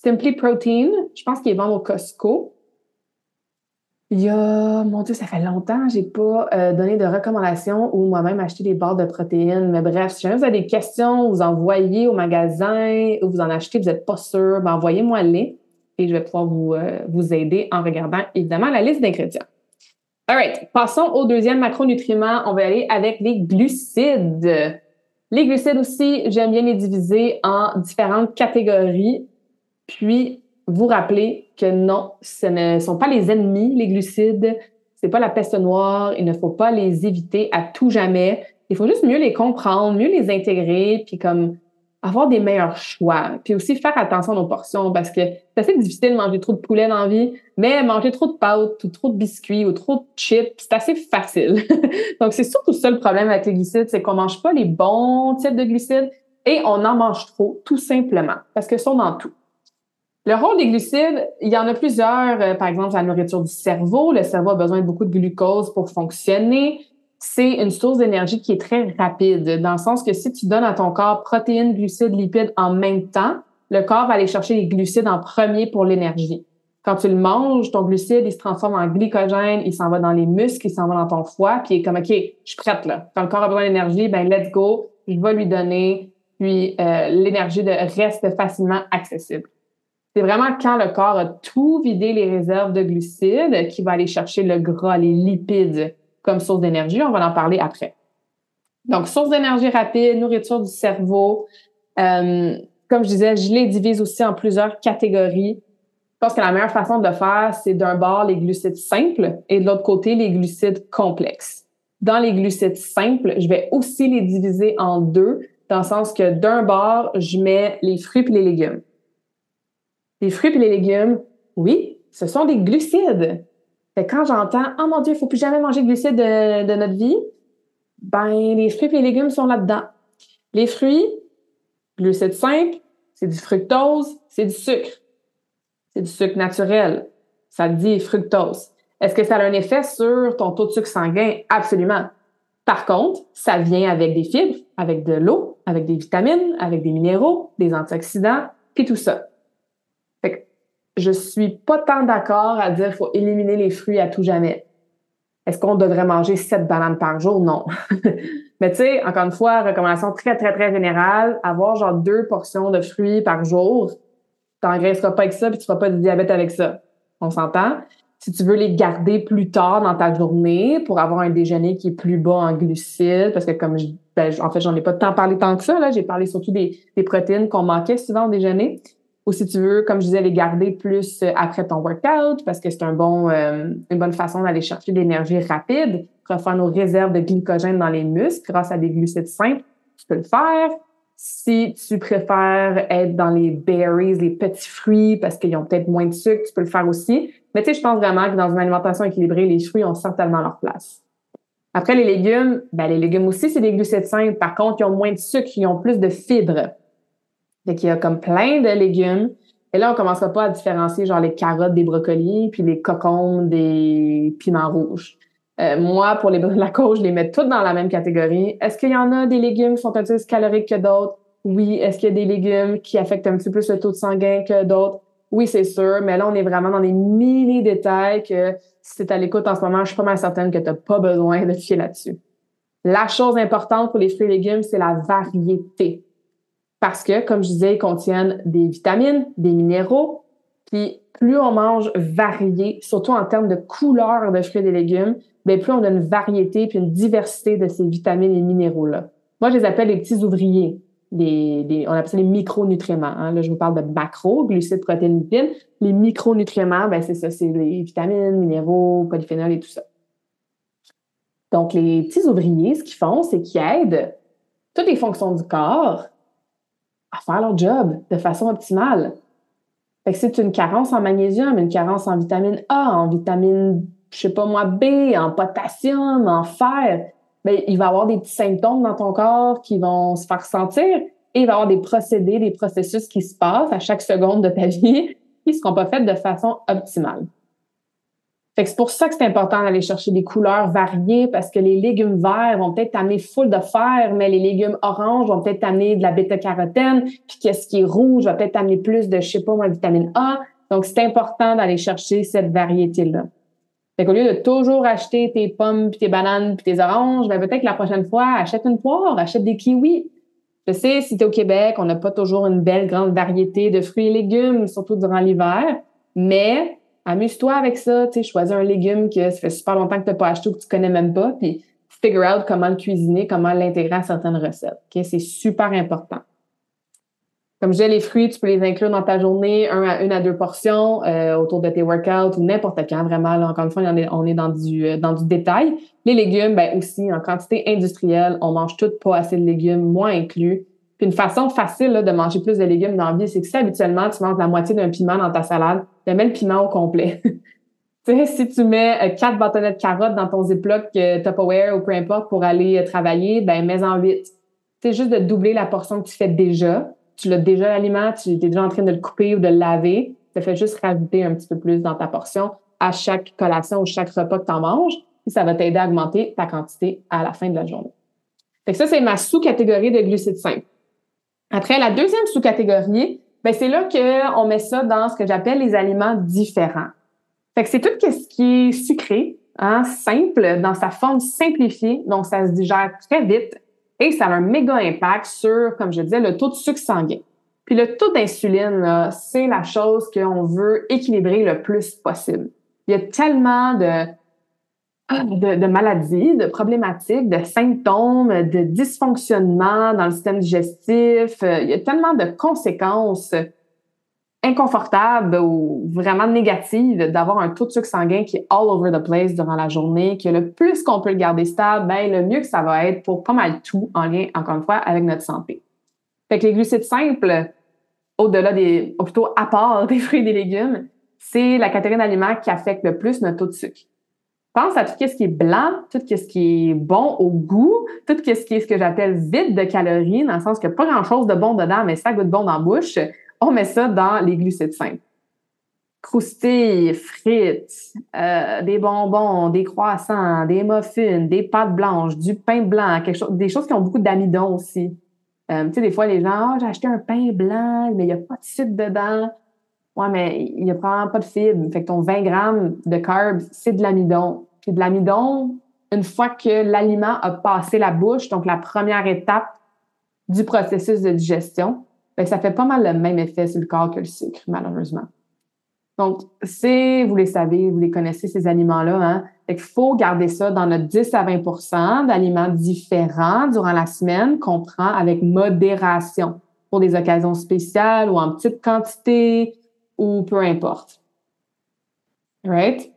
Simply Protein, je pense qu'ils vendent au Costco. Il y a, mon Dieu, ça fait longtemps, j'ai pas euh, donné de recommandations ou moi-même acheté des barres de protéines. Mais bref, si jamais vous avez des questions, vous envoyez au magasin ou vous en achetez, vous n'êtes pas sûr, ben envoyez-moi les et je vais pouvoir vous, euh, vous aider en regardant évidemment la liste d'ingrédients. All right, passons au deuxième macronutriment. On va aller avec les glucides. Les glucides aussi, j'aime bien les diviser en différentes catégories. Puis, vous rappeler que non, ce ne sont pas les ennemis, les glucides. C'est pas la peste noire. Il ne faut pas les éviter à tout jamais. Il faut juste mieux les comprendre, mieux les intégrer, puis comme avoir des meilleurs choix. Puis aussi faire attention à nos portions parce que c'est assez difficile de manger trop de poulet dans la vie, mais manger trop de pâtes ou trop de biscuits ou trop de chips, c'est assez facile. [laughs] Donc, c'est surtout ça le problème avec les glucides, c'est qu'on mange pas les bons types de glucides et on en mange trop, tout simplement, parce que sont dans tout. Le rôle des glucides, il y en a plusieurs. Euh, par exemple, la nourriture du cerveau. Le cerveau a besoin de beaucoup de glucose pour fonctionner. C'est une source d'énergie qui est très rapide, dans le sens que si tu donnes à ton corps protéines, glucides, lipides en même temps, le corps va aller chercher les glucides en premier pour l'énergie. Quand tu le manges, ton glucide, il se transforme en glycogène, il s'en va dans les muscles, il s'en va dans ton foie, puis il est comme, OK, je suis prête là. Quand le corps a besoin d'énergie, ben let's go, je vais lui donner, puis euh, l'énergie reste facilement accessible. C'est vraiment quand le corps a tout vidé les réserves de glucides qu'il va aller chercher le gras, les lipides comme source d'énergie. On va en parler après. Donc, source d'énergie rapide, nourriture du cerveau. Euh, comme je disais, je les divise aussi en plusieurs catégories. Je pense que la meilleure façon de faire, c'est d'un bord les glucides simples et de l'autre côté les glucides complexes. Dans les glucides simples, je vais aussi les diviser en deux, dans le sens que d'un bord, je mets les fruits et les légumes. Les fruits et les légumes, oui, ce sont des glucides. Fait quand j'entends Oh mon Dieu, il ne faut plus jamais manger de glucides de, notre vie, ben les fruits et les légumes sont là-dedans. Les fruits, glucides simples, c'est du fructose, c'est du sucre. C'est du sucre naturel. Ça dit fructose. Est-ce que ça a un effet sur ton taux de sucre sanguin? Absolument. Par contre, ça vient avec des fibres, avec de l'eau, avec des vitamines, avec des minéraux, des antioxydants, puis tout ça. Je suis pas tant d'accord à dire qu'il faut éliminer les fruits à tout jamais. Est-ce qu'on devrait manger sept bananes par jour? Non. [laughs] Mais tu sais, encore une fois, recommandation très, très, très générale, avoir genre deux portions de fruits par jour. T'engraisseras pas avec ça, puis tu feras pas de diabète avec ça. On s'entend? Si tu veux les garder plus tard dans ta journée pour avoir un déjeuner qui est plus bas en glucides, parce que comme je, ben, en fait, j'en ai pas tant parlé tant que ça, là, j'ai parlé surtout des protéines qu'on manquait souvent au déjeuner. Ou si tu veux, comme je disais, les garder plus euh, après ton workout, parce que c'est un bon, euh, une bonne façon d'aller chercher de l'énergie rapide, refaire nos réserves de glycogène dans les muscles grâce à des glucides simples, tu peux le faire. Si tu préfères être dans les berries, les petits fruits, parce qu'ils ont peut-être moins de sucre, tu peux le faire aussi. Mais tu sais, je pense vraiment que dans une alimentation équilibrée, les fruits ont certainement leur place. Après, les légumes, ben, les légumes aussi, c'est des glucides simples. Par contre, ils ont moins de sucre, ils ont plus de fibres. Fait qu'il y a comme plein de légumes. Et là, on commencera pas à différencier genre les carottes des brocolis, puis les cocombes des piments rouges. Euh, moi, pour les la cause, je les mets toutes dans la même catégorie. Est-ce qu'il y en a des légumes qui sont un peu plus caloriques que d'autres? Oui. Est-ce qu'il y a des légumes qui affectent un petit peu plus le taux de sanguin que d'autres? Oui, c'est sûr. Mais là, on est vraiment dans des mini détails que si tu à l'écoute en ce moment, je suis pas mal certaine que tu n'as pas besoin de fier là-dessus. La chose importante pour les fruits et légumes, c'est la variété. Parce que, comme je disais, ils contiennent des vitamines, des minéraux, puis plus on mange varié, surtout en termes de couleur de fruits et légumes, bien, plus on a une variété puis une diversité de ces vitamines et minéraux-là. Moi, je les appelle les petits ouvriers. Les, on appelle ça les micronutriments. Hein. Là, je vous parle de macro, glucides, protéines, lipides. Les micronutriments, ben, c'est ça, c'est les vitamines, minéraux, polyphénols et tout ça. Donc, les petits ouvriers, ce qu'ils font, c'est qu'ils aident toutes les fonctions du corps à faire leur job de façon optimale. Fait que c'est une carence en magnésium, une carence en vitamine A, en vitamine, je sais pas moi, B, en potassium, en fer, ben, il va y avoir des petits symptômes dans ton corps qui vont se faire sentir et il va y avoir des procédés, des processus qui se passent à chaque seconde de ta [laughs] vie qui ne seront pas faits de façon optimale c'est pour ça que c'est important d'aller chercher des couleurs variées parce que les légumes verts vont peut-être t'amener full de fer, mais les légumes oranges vont peut-être t'amener de la bêta-carotène, puis qu'est-ce qui est rouge va peut-être t'amener plus de, je sais pas moi, vitamine A. Donc, c'est important d'aller chercher cette variété-là. Fait qu'au lieu de toujours acheter tes pommes, puis tes bananes, puis tes oranges, ben peut-être que la prochaine fois, achète une poire, achète des kiwis. Je sais, si tu es au Québec, on n'a pas toujours une belle grande variété de fruits et légumes, surtout durant l'hiver, mais amuse-toi avec ça, tu sais, choisis un légume que ça fait super longtemps que tu n'as pas acheté ou que tu connais même pas, puis figure out comment le cuisiner, comment l'intégrer à certaines recettes. C'est super important. Comme je les fruits, tu peux les inclure dans ta journée, un à une à deux portions euh, autour de tes workouts ou n'importe quand, vraiment. Encore une fois, on est, on est dans du euh, dans du détail. Les légumes, ben aussi, en quantité industrielle, on mange tout pas assez de légumes, moi inclus. Puis une façon facile de manger plus de légumes dans la vie, c'est que si habituellement tu manges la moitié d'un piment dans ta salade, tu mets le piment au complet. [laughs] tu sais, si tu mets euh, quatre bâtonnets de carottes dans ton Ziploc euh, Tupperware ou peu importe pour aller euh, travailler, ben mets-en huit. C'est juste de doubler la portion que tu fais déjà. Tu l'as déjà l'aliment, tu es déjà en train de le couper ou de le laver. Ça fait juste rajouter un petit peu plus dans ta portion à chaque collation ou chaque repas que tu en manges. Et ça va t'aider à augmenter ta quantité à la fin de la journée. Fait que ça, c'est ma sous-catégorie de glucides simples. Après, la deuxième sous-catégorie, ben c'est là qu'on met ça dans ce que j'appelle les aliments différents. Fait que c'est tout ce qui est sucré, hein, simple, dans sa forme simplifiée, donc ça se digère très vite et ça a un méga impact sur, comme je disais, le taux de sucre sanguin. Puis le taux d'insuline, c'est la chose qu'on veut équilibrer le plus possible. Il y a tellement de de, maladies, de problématiques, de symptômes, de dysfonctionnements dans le système digestif. Euh, il y a tellement de conséquences inconfortables ou vraiment négatives d'avoir un taux de sucre sanguin qui est all over the place durant la journée, que le plus qu'on peut le garder stable, ben, le mieux que ça va être pour pas mal tout en lien, encore une fois, avec notre santé. Fait que les glucides simples, au-delà des, ou plutôt à part [laughs] des fruits et des légumes, c'est la catégorie d'aliments qui affecte le plus notre taux de sucre pense à tout ce qui est blanc, tout ce qui est bon au goût, tout ce qui est ce que j'appelle vide de calories, dans le sens a pas grand-chose de bon dedans, mais ça goûte bon dans la bouche. On met ça dans les glucides simples. Croustilles, frites, euh, des bonbons, des croissants, des muffins, des pâtes blanches, du pain blanc, quelque chose, des choses qui ont beaucoup d'amidon aussi. Euh, tu sais, des fois, les gens, oh, j'ai acheté un pain blanc, mais il n'y a pas de sucre dedans. Ouais, mais il n'y a probablement pas de fibres. Fait que ton 20 grammes de carbs, c'est de l'amidon. Puis de l'amidon, une fois que l'aliment a passé la bouche, donc la première étape du processus de digestion, bien, ça fait pas mal le même effet sur le corps que le sucre, malheureusement. Donc, c'est, vous les savez, vous les connaissez, ces aliments-là. Hein? Fait qu'il faut garder ça dans notre 10 à 20% d'aliments différents durant la semaine qu'on prend avec modération pour des occasions spéciales ou en petite quantité ou peu importe. Right?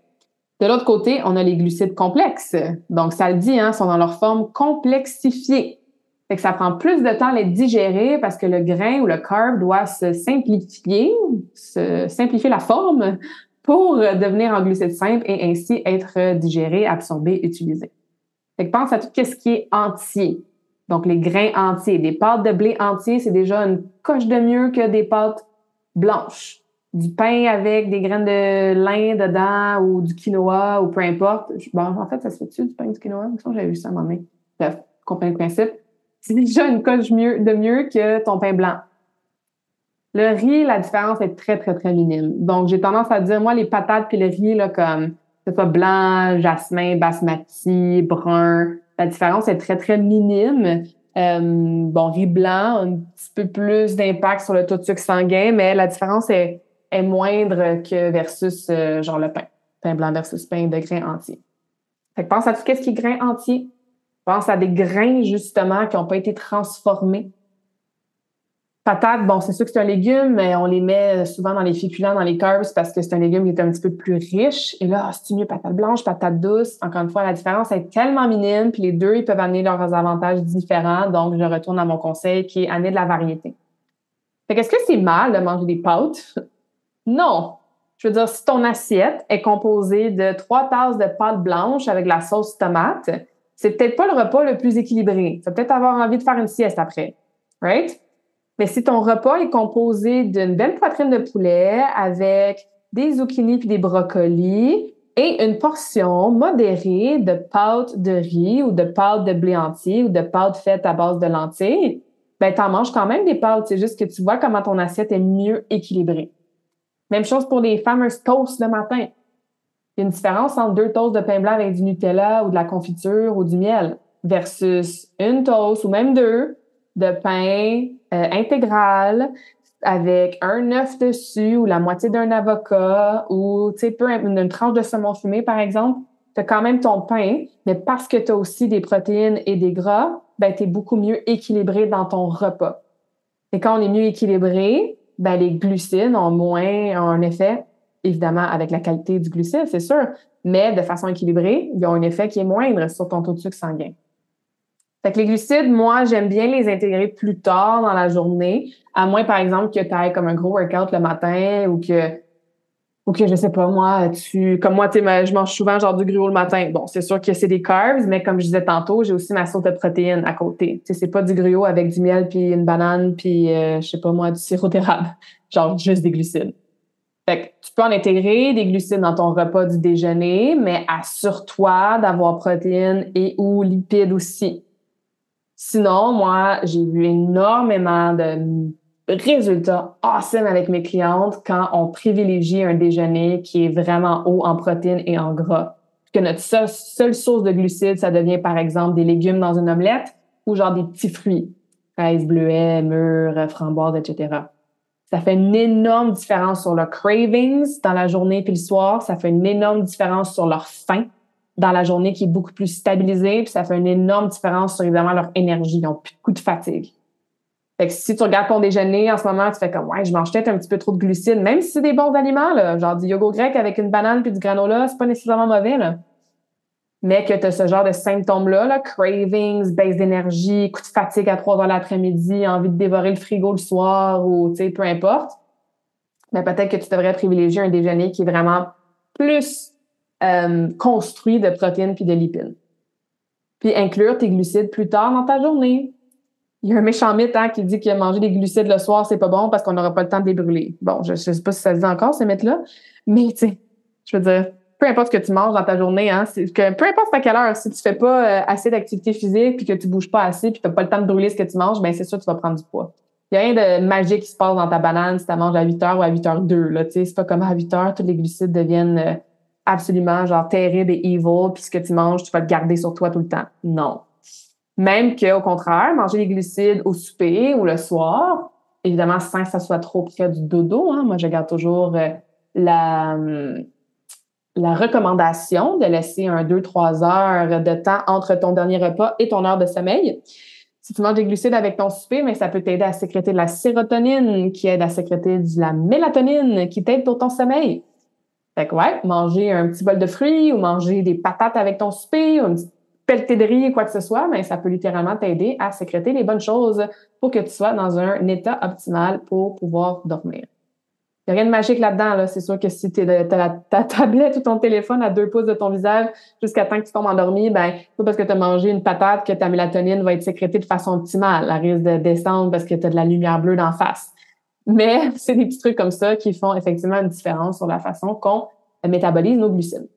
De l'autre côté, on a les glucides complexes. Donc, ça le dit, hein, sont dans leur forme complexifiée. Ça prend plus de temps à les digérer parce que le grain ou le carb doit se simplifier, se simplifier la forme pour devenir en glucides simples et ainsi être digéré, absorbé, utilisé. Fait pense à tout ce qui est entier. Donc, les grains entiers. Des pâtes de blé entier, c'est déjà une coche de mieux que des pâtes blanches du pain avec des graines de lin dedans ou du quinoa ou peu importe. Bon, en fait, ça se fait-tu du pain du quinoa? J'avais vu ça à un moment. Bref, comprenez le principe. [laughs] C'est déjà une coche de mieux que ton pain blanc. Le riz, la différence est très, très, très minime. Donc, j'ai tendance à dire, moi, les patates puis le riz, là, comme, que ce soit blanc, jasmin, basmati, brun, la différence est très, très minime. Euh, bon, riz blanc, un petit peu plus d'impact sur le taux de sucre sanguin, mais la différence est est moindre que versus euh, genre le pain. Pain blanc versus pain de grains entiers. Fait pense à tout ce qui est grain entier. Pense à des grains, justement, qui n'ont pas été transformés. Patates, bon, c'est sûr que c'est un légume, mais on les met souvent dans les féculents, dans les carbs, parce que c'est un légume qui est un petit peu plus riche. Et là, c'est mieux patate blanche, patate douce? Encore une fois, la différence est tellement minime, puis les deux, ils peuvent amener leurs avantages différents. Donc, je retourne à mon conseil qui est amener de la variété. Fait qu'est-ce que c'est mal de manger des pâtes? Non. Je veux dire, si ton assiette est composée de trois tasses de pâte blanche avec la sauce tomate, c'est peut-être pas le repas le plus équilibré. Tu vas peut-être avoir envie de faire une sieste après. Right? Mais si ton repas est composé d'une belle poitrine de poulet avec des zucchini puis des brocolis et une portion modérée de pâte de riz ou de pâte de blé entier ou de pâte faite à base de lentilles, ben, t'en manges quand même des pâtes. C'est juste que tu vois comment ton assiette est mieux équilibrée. Même chose pour les fameuses toasts le matin. Il y a une différence entre deux toasts de pain blanc avec du Nutella ou de la confiture ou du miel versus une toast ou même deux de pain euh, intégral avec un œuf dessus ou la moitié d'un avocat ou peu une, tranche de saumon fumé par exemple, tu as quand même ton pain, mais parce que tu as aussi des protéines et des gras, ben tu es beaucoup mieux équilibré dans ton repas. Et quand on est mieux équilibré, ben, les glucides ont moins un effet, évidemment, avec la qualité du glucide, c'est sûr, mais de façon équilibrée, ils ont un effet qui est moindre sur ton taux de sucre sanguin. Fait que les glucides, moi, j'aime bien les intégrer plus tard dans la journée, à moins, par exemple, que tu ailles comme un gros workout le matin ou que que je sais pas moi, tu comme moi tu je mange souvent genre du gruau le matin. Bon, c'est sûr que c'est des carbs, mais comme je disais tantôt, j'ai aussi ma source de protéines à côté. Tu sais c'est pas du gruau avec du miel puis une banane puis euh, je sais pas moi du sirop d'érable, [laughs] genre juste des glucides. Fait que tu peux en intégrer des glucides dans ton repas du déjeuner, mais assure-toi d'avoir protéines et ou lipides aussi. Sinon, moi, j'ai vu énormément de résultat awesome avec mes clientes quand on privilégie un déjeuner qui est vraiment haut en protéines et en gras. Que notre seule, source de glucides, ça devient par exemple des légumes dans une omelette ou genre des petits fruits, fraises, bleuets, mûres, framboises, etc. Ça fait une énorme différence sur leurs cravings dans la journée puis le soir. Ça fait une énorme différence sur leur faim dans la journée qui est beaucoup plus stabilisée. Puis ça fait une énorme différence sur évidemment leur énergie. Ils n'ont plus de coup de fatigue. Si tu regardes ton déjeuner en ce moment, tu fais comme ouais, je mange peut-être un petit peu trop de glucides, même si c'est des bons aliments, genre du yogourt grec avec une banane puis du granola, c'est pas nécessairement mauvais. Mais que tu as ce genre de symptômes-là, là, cravings, baisse d'énergie, coup de fatigue à 3 heures l'après-midi, envie de dévorer le frigo le soir ou tu sais, peu importe. Mais peut-être que tu devrais privilégier un déjeuner qui est vraiment plus euh, construit de protéines puis de lipides. Puis inclure tes glucides plus tard dans ta journée il y a un méchant mythe hein, qui dit que manger des glucides le soir, c'est pas bon parce qu'on n'aura pas le temps de les brûler. Bon, je, ne sais pas si ça se dit encore, ces mythes-là, mais tu sais, je veux dire, peu importe ce que tu manges dans ta journée, hein, que, peu importe à quelle heure, si tu fais pas euh, assez d'activité physique puis que tu bouges pas assez puis tu n'as pas le temps de brûler ce que tu manges, ben c'est sûr que tu vas prendre du poids. Il n'y a rien de magique qui se passe dans ta banane si tu manges à 8 h ou à 8 h 2. Là, c'est pas comme à 8 h tous les glucides deviennent euh, absolument genre terribles et evil, puis ce que tu manges, tu vas le garder sur toi tout le temps. Non. Même qu'au contraire, manger les glucides au souper ou le soir, évidemment sans que ça soit trop près du dodo. Hein. Moi, je garde toujours euh, la, la recommandation de laisser un 2-3 heures de temps entre ton dernier repas et ton heure de sommeil. Si tu manges des glucides avec ton souper, mais ça peut t'aider à sécréter de la sérotonine, qui aide à sécréter de la mélatonine, qui t'aide pour ton sommeil. Fait que ouais, manger un petit bol de fruits ou manger des patates avec ton souper ou une petite pelletée de riz, quoi que ce soit, mais ça peut littéralement t'aider à sécréter les bonnes choses pour que tu sois dans un état optimal pour pouvoir dormir. Il n'y a rien de magique là-dedans. Là. C'est sûr que si tu as ta tablette ou ton téléphone à deux pouces de ton visage jusqu'à temps que tu tombes endormi, ben, pas parce que tu as mangé une patate que ta mélatonine va être sécrétée de façon optimale. Elle risque de descendre parce que tu as de la lumière bleue d'en face. Mais [laughs] c'est des petits trucs comme ça qui font effectivement une différence sur la façon qu'on métabolise nos glucides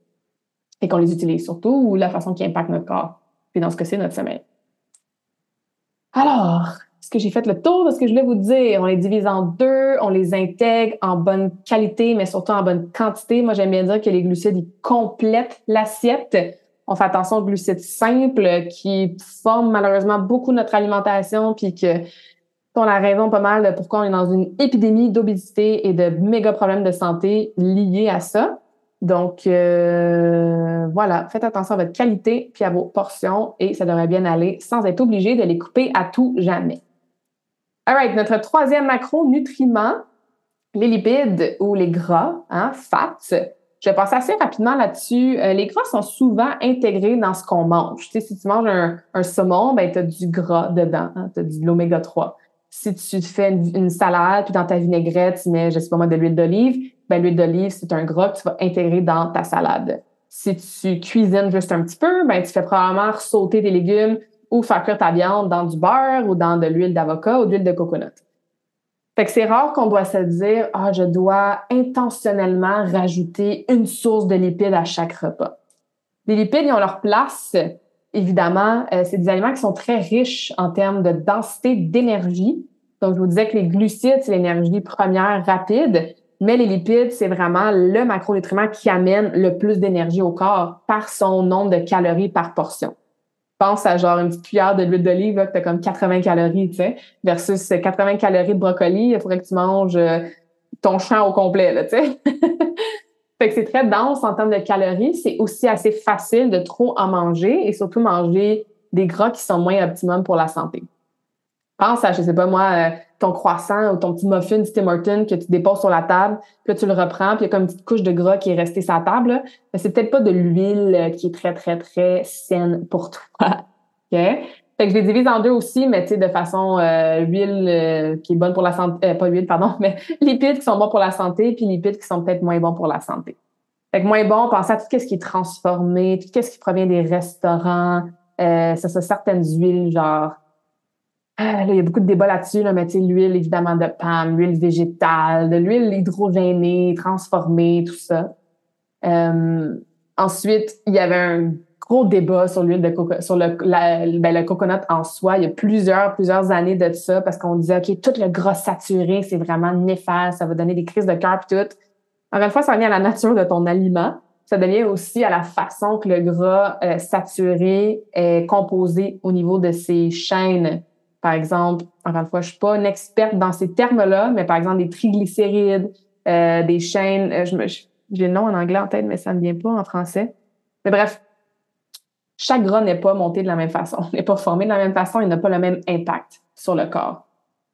et qu'on les utilise surtout ou la façon qui impacte notre corps. Puis dans ce cas-ci, notre sommeil. Alors, est-ce que j'ai fait le tour de ce que je voulais vous dire? On les divise en deux, on les intègre en bonne qualité, mais surtout en bonne quantité. Moi, j'aime bien dire que les glucides, ils complètent l'assiette. On fait attention aux glucides simples qui forment malheureusement beaucoup notre alimentation, puis que sont la raison pas mal de pourquoi on est dans une épidémie d'obésité et de méga problèmes de santé liés à ça. Donc, euh, voilà, faites attention à votre qualité puis à vos portions et ça devrait bien aller sans être obligé de les couper à tout jamais. All right, notre troisième macronutriment, les lipides ou les gras, hein, fats. Je vais passer assez rapidement là-dessus. Euh, les gras sont souvent intégrés dans ce qu'on mange. Tu sais, si tu manges un, saumon, ben, tu as du gras dedans, hein, tu as de l'oméga 3 si tu fais une, salade, puis dans ta vinaigrette, tu mets, je sais pas moi, de l'huile d'olive, ben l'huile d'olive, c'est un gras que tu vas intégrer dans ta salade. Si tu cuisines juste un petit peu, ben tu fais probablement sauter des légumes ou faire cuire ta viande dans du beurre ou dans de l'huile d'avocat ou de l'huile de coconut. Fait que c'est rare qu'on doit se dire, ah, je dois intentionnellement rajouter une source de lipides à chaque repas. Les lipides, ils ont leur place évidemment, euh, c'est des aliments qui sont très riches en termes de densité d'énergie. Donc, je vous disais que les glucides, c'est l'énergie première rapide, mais les lipides, c'est vraiment le macronutriment qui amène le plus d'énergie au corps par son nombre de calories par portion. Pense à genre une petite cuillère de l'huile d'olive, tu as comme 80 calories, tu sais, versus 80 calories de brocoli, il faudrait que tu manges euh, ton champ au complet, là, tu sais. [laughs] Fait que c'est très dense en termes de calories. C'est aussi assez facile de trop en manger et surtout manger des gras qui sont moins optimums pour la santé. Pense à, je sais pas moi, euh, ton croissant ou ton petit muffin du Tim que tu déposes sur la table, puis là, tu le reprends, puis il y a comme une petite couche de gras qui est restée sur la table. Mais c'est peut-être pas de l'huile euh, qui est très, très, très saine pour toi. [laughs] OK? Fait que je les divise en deux aussi, mais tu sais, de façon euh, huile euh, qui est bonne pour la santé, euh, pas huile, pardon, [laughs] mais lipides qui sont bons pour la santé, puis lipides qui sont peut-être moins bons pour la santé. Fait que moins bon, pensez à tout ce qui est transformé, tout ce qui provient des restaurants, euh, ça, ça certaines huiles, genre là, il y a beaucoup de débats là-dessus, là, mais tu sais, l'huile évidemment de palme, l'huile végétale, de l'huile hydrogénée, transformée, tout ça. Ensuite, il y avait un gros débat sur l'huile de coco sur le, ben, le coconut en soi. Il y a plusieurs, plusieurs années de ça parce qu'on disait, OK, tout le gras saturé, c'est vraiment néfaste, ça va donner des crises de cœur et tout. Encore une fois, ça vient à la nature de ton aliment. Ça devient aussi à la façon que le gras euh, saturé est composé au niveau de ses chaînes. Par exemple, encore une fois, je suis pas une experte dans ces termes-là, mais par exemple, des triglycérides, euh, des chaînes, euh, j'ai le nom en anglais en tête, mais ça ne vient pas en français. Mais bref, chaque gras n'est pas monté de la même façon, [laughs] n'est pas formé de la même façon et n'a pas le même impact sur le corps.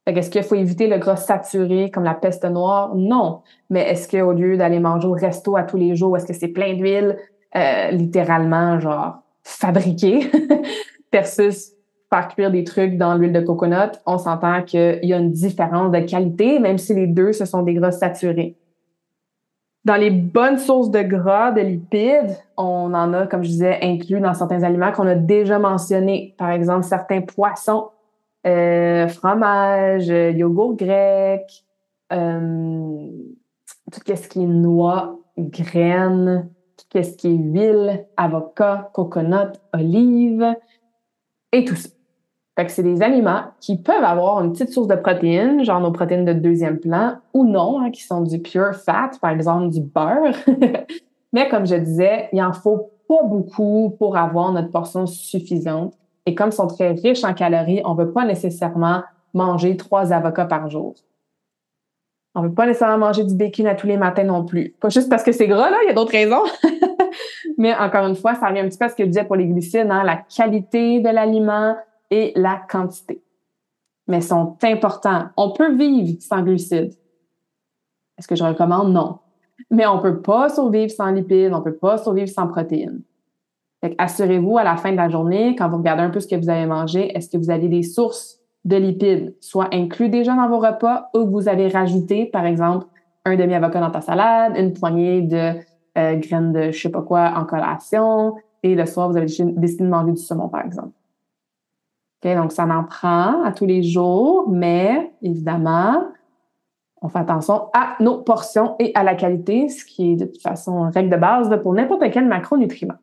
Est-ce qu'il faut éviter le gras saturé comme la peste noire? Non. Mais est-ce qu'au lieu d'aller manger au resto à tous les jours, est-ce que c'est plein d'huile, euh, littéralement, genre, fabriqué, [laughs] versus faire cuire des trucs dans l'huile de coconut? On s'entend qu'il y a une différence de qualité, même si les deux, ce sont des gras saturés. Dans les bonnes sources de gras, de lipides, on en a, comme je disais, inclus dans certains aliments qu'on a déjà mentionnés. Par exemple, certains poissons, euh, fromage, yogourt grec, euh, tout ce qui est noix, graines, tout ce qui est huile, avocat, coconut, olive et tout ça. Fait que c'est des aliments qui peuvent avoir une petite source de protéines, genre nos protéines de deuxième plan, ou non, hein, qui sont du pure fat, par exemple du beurre. [laughs] Mais comme je disais, il en faut pas beaucoup pour avoir notre portion suffisante. Et comme ils sont très riches en calories, on ne veut pas nécessairement manger trois avocats par jour. On ne veut pas nécessairement manger du bacon à tous les matins non plus. Pas juste parce que c'est gras, là, il y a d'autres raisons. [laughs] Mais encore une fois, ça revient un petit peu à ce que je disais pour les glucides, hein, la qualité de l'aliment et la quantité. Mais sont importants. On peut vivre sans glucides. Est-ce que je recommande? Non. Mais on peut pas survivre sans lipides, on peut pas survivre sans protéines. assurez-vous à la fin de la journée, quand vous regardez un peu ce que vous avez mangé, est-ce que vous avez des sources de lipides, soit inclus déjà dans vos repas ou vous avez rajouté, par exemple, un demi-avocat dans ta salade, une poignée de euh, graines de je sais pas quoi en collation, et le soir, vous avez décidé de manger du saumon, par exemple. OK, donc ça en prend à tous les jours, mais évidemment, on fait attention à nos portions et à la qualité, ce qui est de toute façon une règle de base pour n'importe quel macronutriment.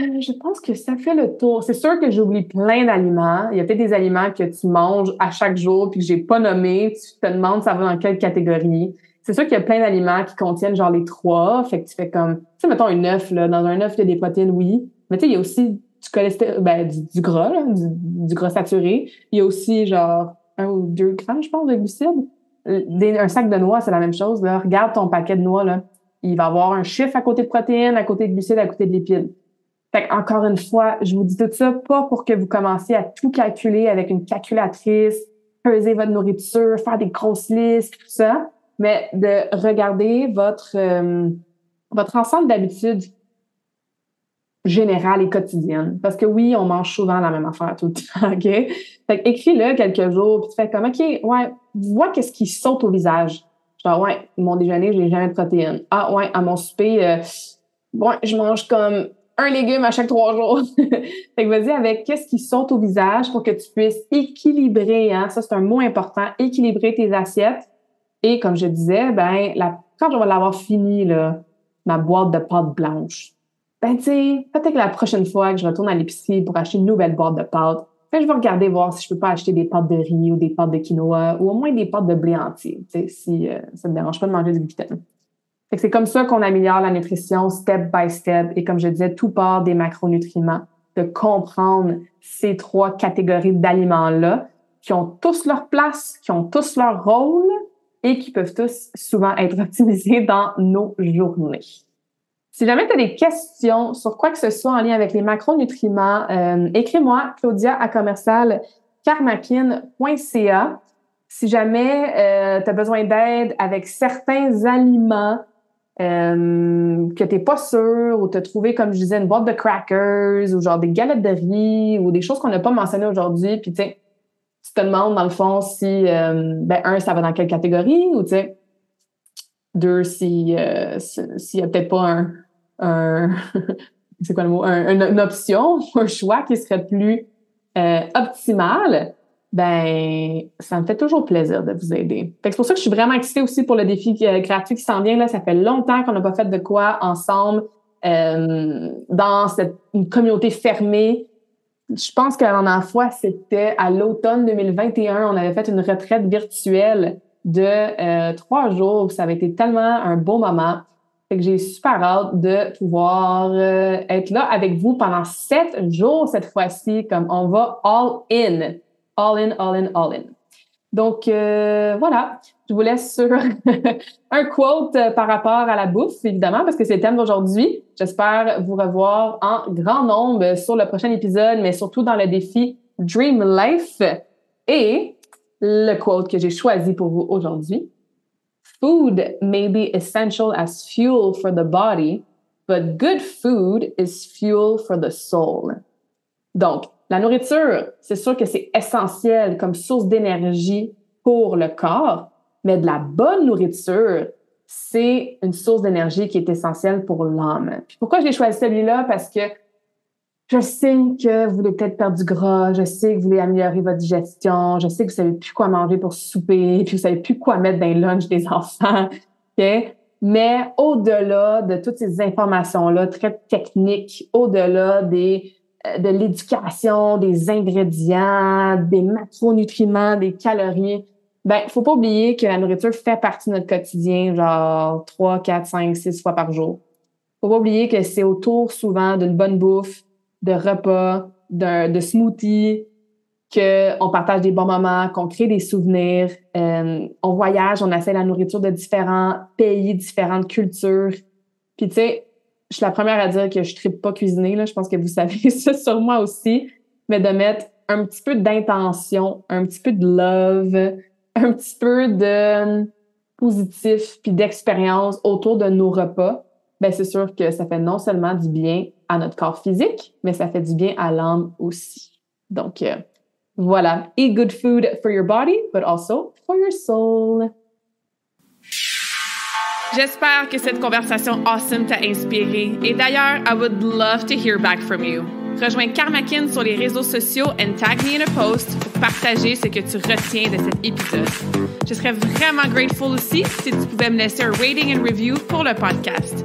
Euh, je pense que ça fait le tour. C'est sûr que j'oublie plein d'aliments. Il y a peut-être des aliments que tu manges à chaque jour puis que j'ai pas nommé. Tu te demandes ça va dans quelle catégorie. C'est sûr qu'il y a plein d'aliments qui contiennent genre les trois. Fait que tu fais comme, tu sais, mettons un œuf, là. Dans un œuf, il y a des protéines, oui. Mais tu sais, il y a aussi du cholestérol, ben, du, gras, du, gras saturé. Il y a aussi genre un ou deux grammes, je pense, de glucides. Un sac de noix, c'est la même chose. Là. Regarde ton paquet de noix, là. Il va avoir un chiffre à côté de protéines, à côté de glucides, à côté de lipides. Fait encore une fois, je vous dis tout ça pas pour que vous commenciez à tout calculer avec une calculatrice, peser votre nourriture, faire des grosses listes, tout ça, mais de regarder votre euh, votre ensemble d'habitudes générales et quotidiennes. Parce que oui, on mange souvent la même affaire tout le temps, [laughs] OK? Fait écris-le quelques jours, puis tu fais comme, OK, ouais, vois qu'est-ce qui saute au visage. Genre, ouais, mon déjeuner, j'ai jamais de protéines. Ah, ouais, à mon souper, euh, ouais, je mange comme un légume à chaque trois jours. [laughs] fait que vas-y avec qu'est-ce qui saute au visage pour que tu puisses équilibrer, hein, ça c'est un mot important, équilibrer tes assiettes. Et comme je disais, ben la, quand je vais l'avoir fini là, ma boîte de pâtes blanches, ben tu sais, peut-être que la prochaine fois que je retourne à l'épicerie pour acheter une nouvelle boîte de pâtes, ben, je vais regarder voir si je peux pas acheter des pâtes de riz ou des pâtes de quinoa ou au moins des pâtes de blé entier, tu sais, si euh, ça me dérange pas de manger du gluten c'est comme ça qu'on améliore la nutrition step by step. Et comme je disais, tout part des macronutriments, de comprendre ces trois catégories d'aliments-là qui ont tous leur place, qui ont tous leur rôle et qui peuvent tous souvent être [laughs] optimisés dans nos journées. Si jamais tu as des questions sur quoi que ce soit en lien avec les macronutriments, euh, écris-moi claudia à commercial Si jamais euh, tu as besoin d'aide avec certains aliments, euh, que t'es pas sûr ou t'as trouvé, comme je disais, une boîte de crackers ou genre des galettes de riz ou des choses qu'on n'a pas mentionnées aujourd'hui, puis tu tu te demandes dans le fond si, euh, ben un, ça va dans quelle catégorie ou tu sais, deux, si euh, s'il y a peut-être pas un, un [laughs] c'est quoi le mot, un, une option, [laughs] un choix qui serait plus euh, optimal ben ça me fait toujours plaisir de vous aider. C'est pour ça que je suis vraiment excitée aussi pour le défi euh, gratuit qui s'en vient. Là, ça fait longtemps qu'on n'a pas fait de quoi ensemble euh, dans cette une communauté fermée. Je pense que la fois, c'était à l'automne 2021. On avait fait une retraite virtuelle de trois jours. Ça avait été tellement un beau moment. Fait que j'ai super hâte de pouvoir euh, être là avec vous pendant sept jours cette fois-ci, comme on va all in all in, all in, all in. Donc euh, voilà, je vous laisse sur [laughs] un quote euh, par rapport à la bouffe, évidemment, parce que c'est le thème d'aujourd'hui. J'espère vous revoir en grand nombre sur le prochain épisode, mais surtout dans le défi Dream Life. Et le quote que j'ai choisi pour vous aujourd'hui. Food may be essential as fuel for the body, but good food is fuel for the soul. Donc, la nourriture, c'est sûr que c'est essentiel comme source d'énergie pour le corps, mais de la bonne nourriture, c'est une source d'énergie qui est essentielle pour l'âme. pourquoi j'ai choisi celui-là? Parce que je sais que vous voulez peut-être perdre du gras, je sais que vous voulez améliorer votre digestion, je sais que vous savez plus quoi manger pour souper, [laughs] puis vous savez plus quoi mettre dans les lunch des [laughs] enfants. Mais au-delà de toutes ces informations-là très techniques, au-delà des euh, de l'éducation, des ingrédients, des macronutriments, des calories. Ben, faut pas oublier que la nourriture fait partie de notre quotidien, genre 3, 4, 5, 6 fois par jour. Faut pas oublier que c'est autour souvent d'une bonne bouffe, de repas, de smoothies, qu'on partage des bons moments, qu'on crée des souvenirs. Euh, on voyage, on essaie la nourriture de différents pays, différentes cultures. Puis tu sais, je suis la première à dire que je ne pas cuisiner. Là. Je pense que vous savez [laughs] ça sur moi aussi. Mais de mettre un petit peu d'intention, un petit peu de love, un petit peu de positif puis d'expérience autour de nos repas, ben c'est sûr que ça fait non seulement du bien à notre corps physique, mais ça fait du bien à l'âme aussi. Donc, euh, voilà. Eat good food for your body, but also for your soul. J'espère que cette conversation awesome t'a inspiré. Et d'ailleurs, I would love to hear back from you. Rejoins Karmakin sur les réseaux sociaux and tag me in a post pour partager ce que tu retiens de cet épisode. Je serais vraiment grateful aussi si tu pouvais me laisser un rating and review pour le podcast.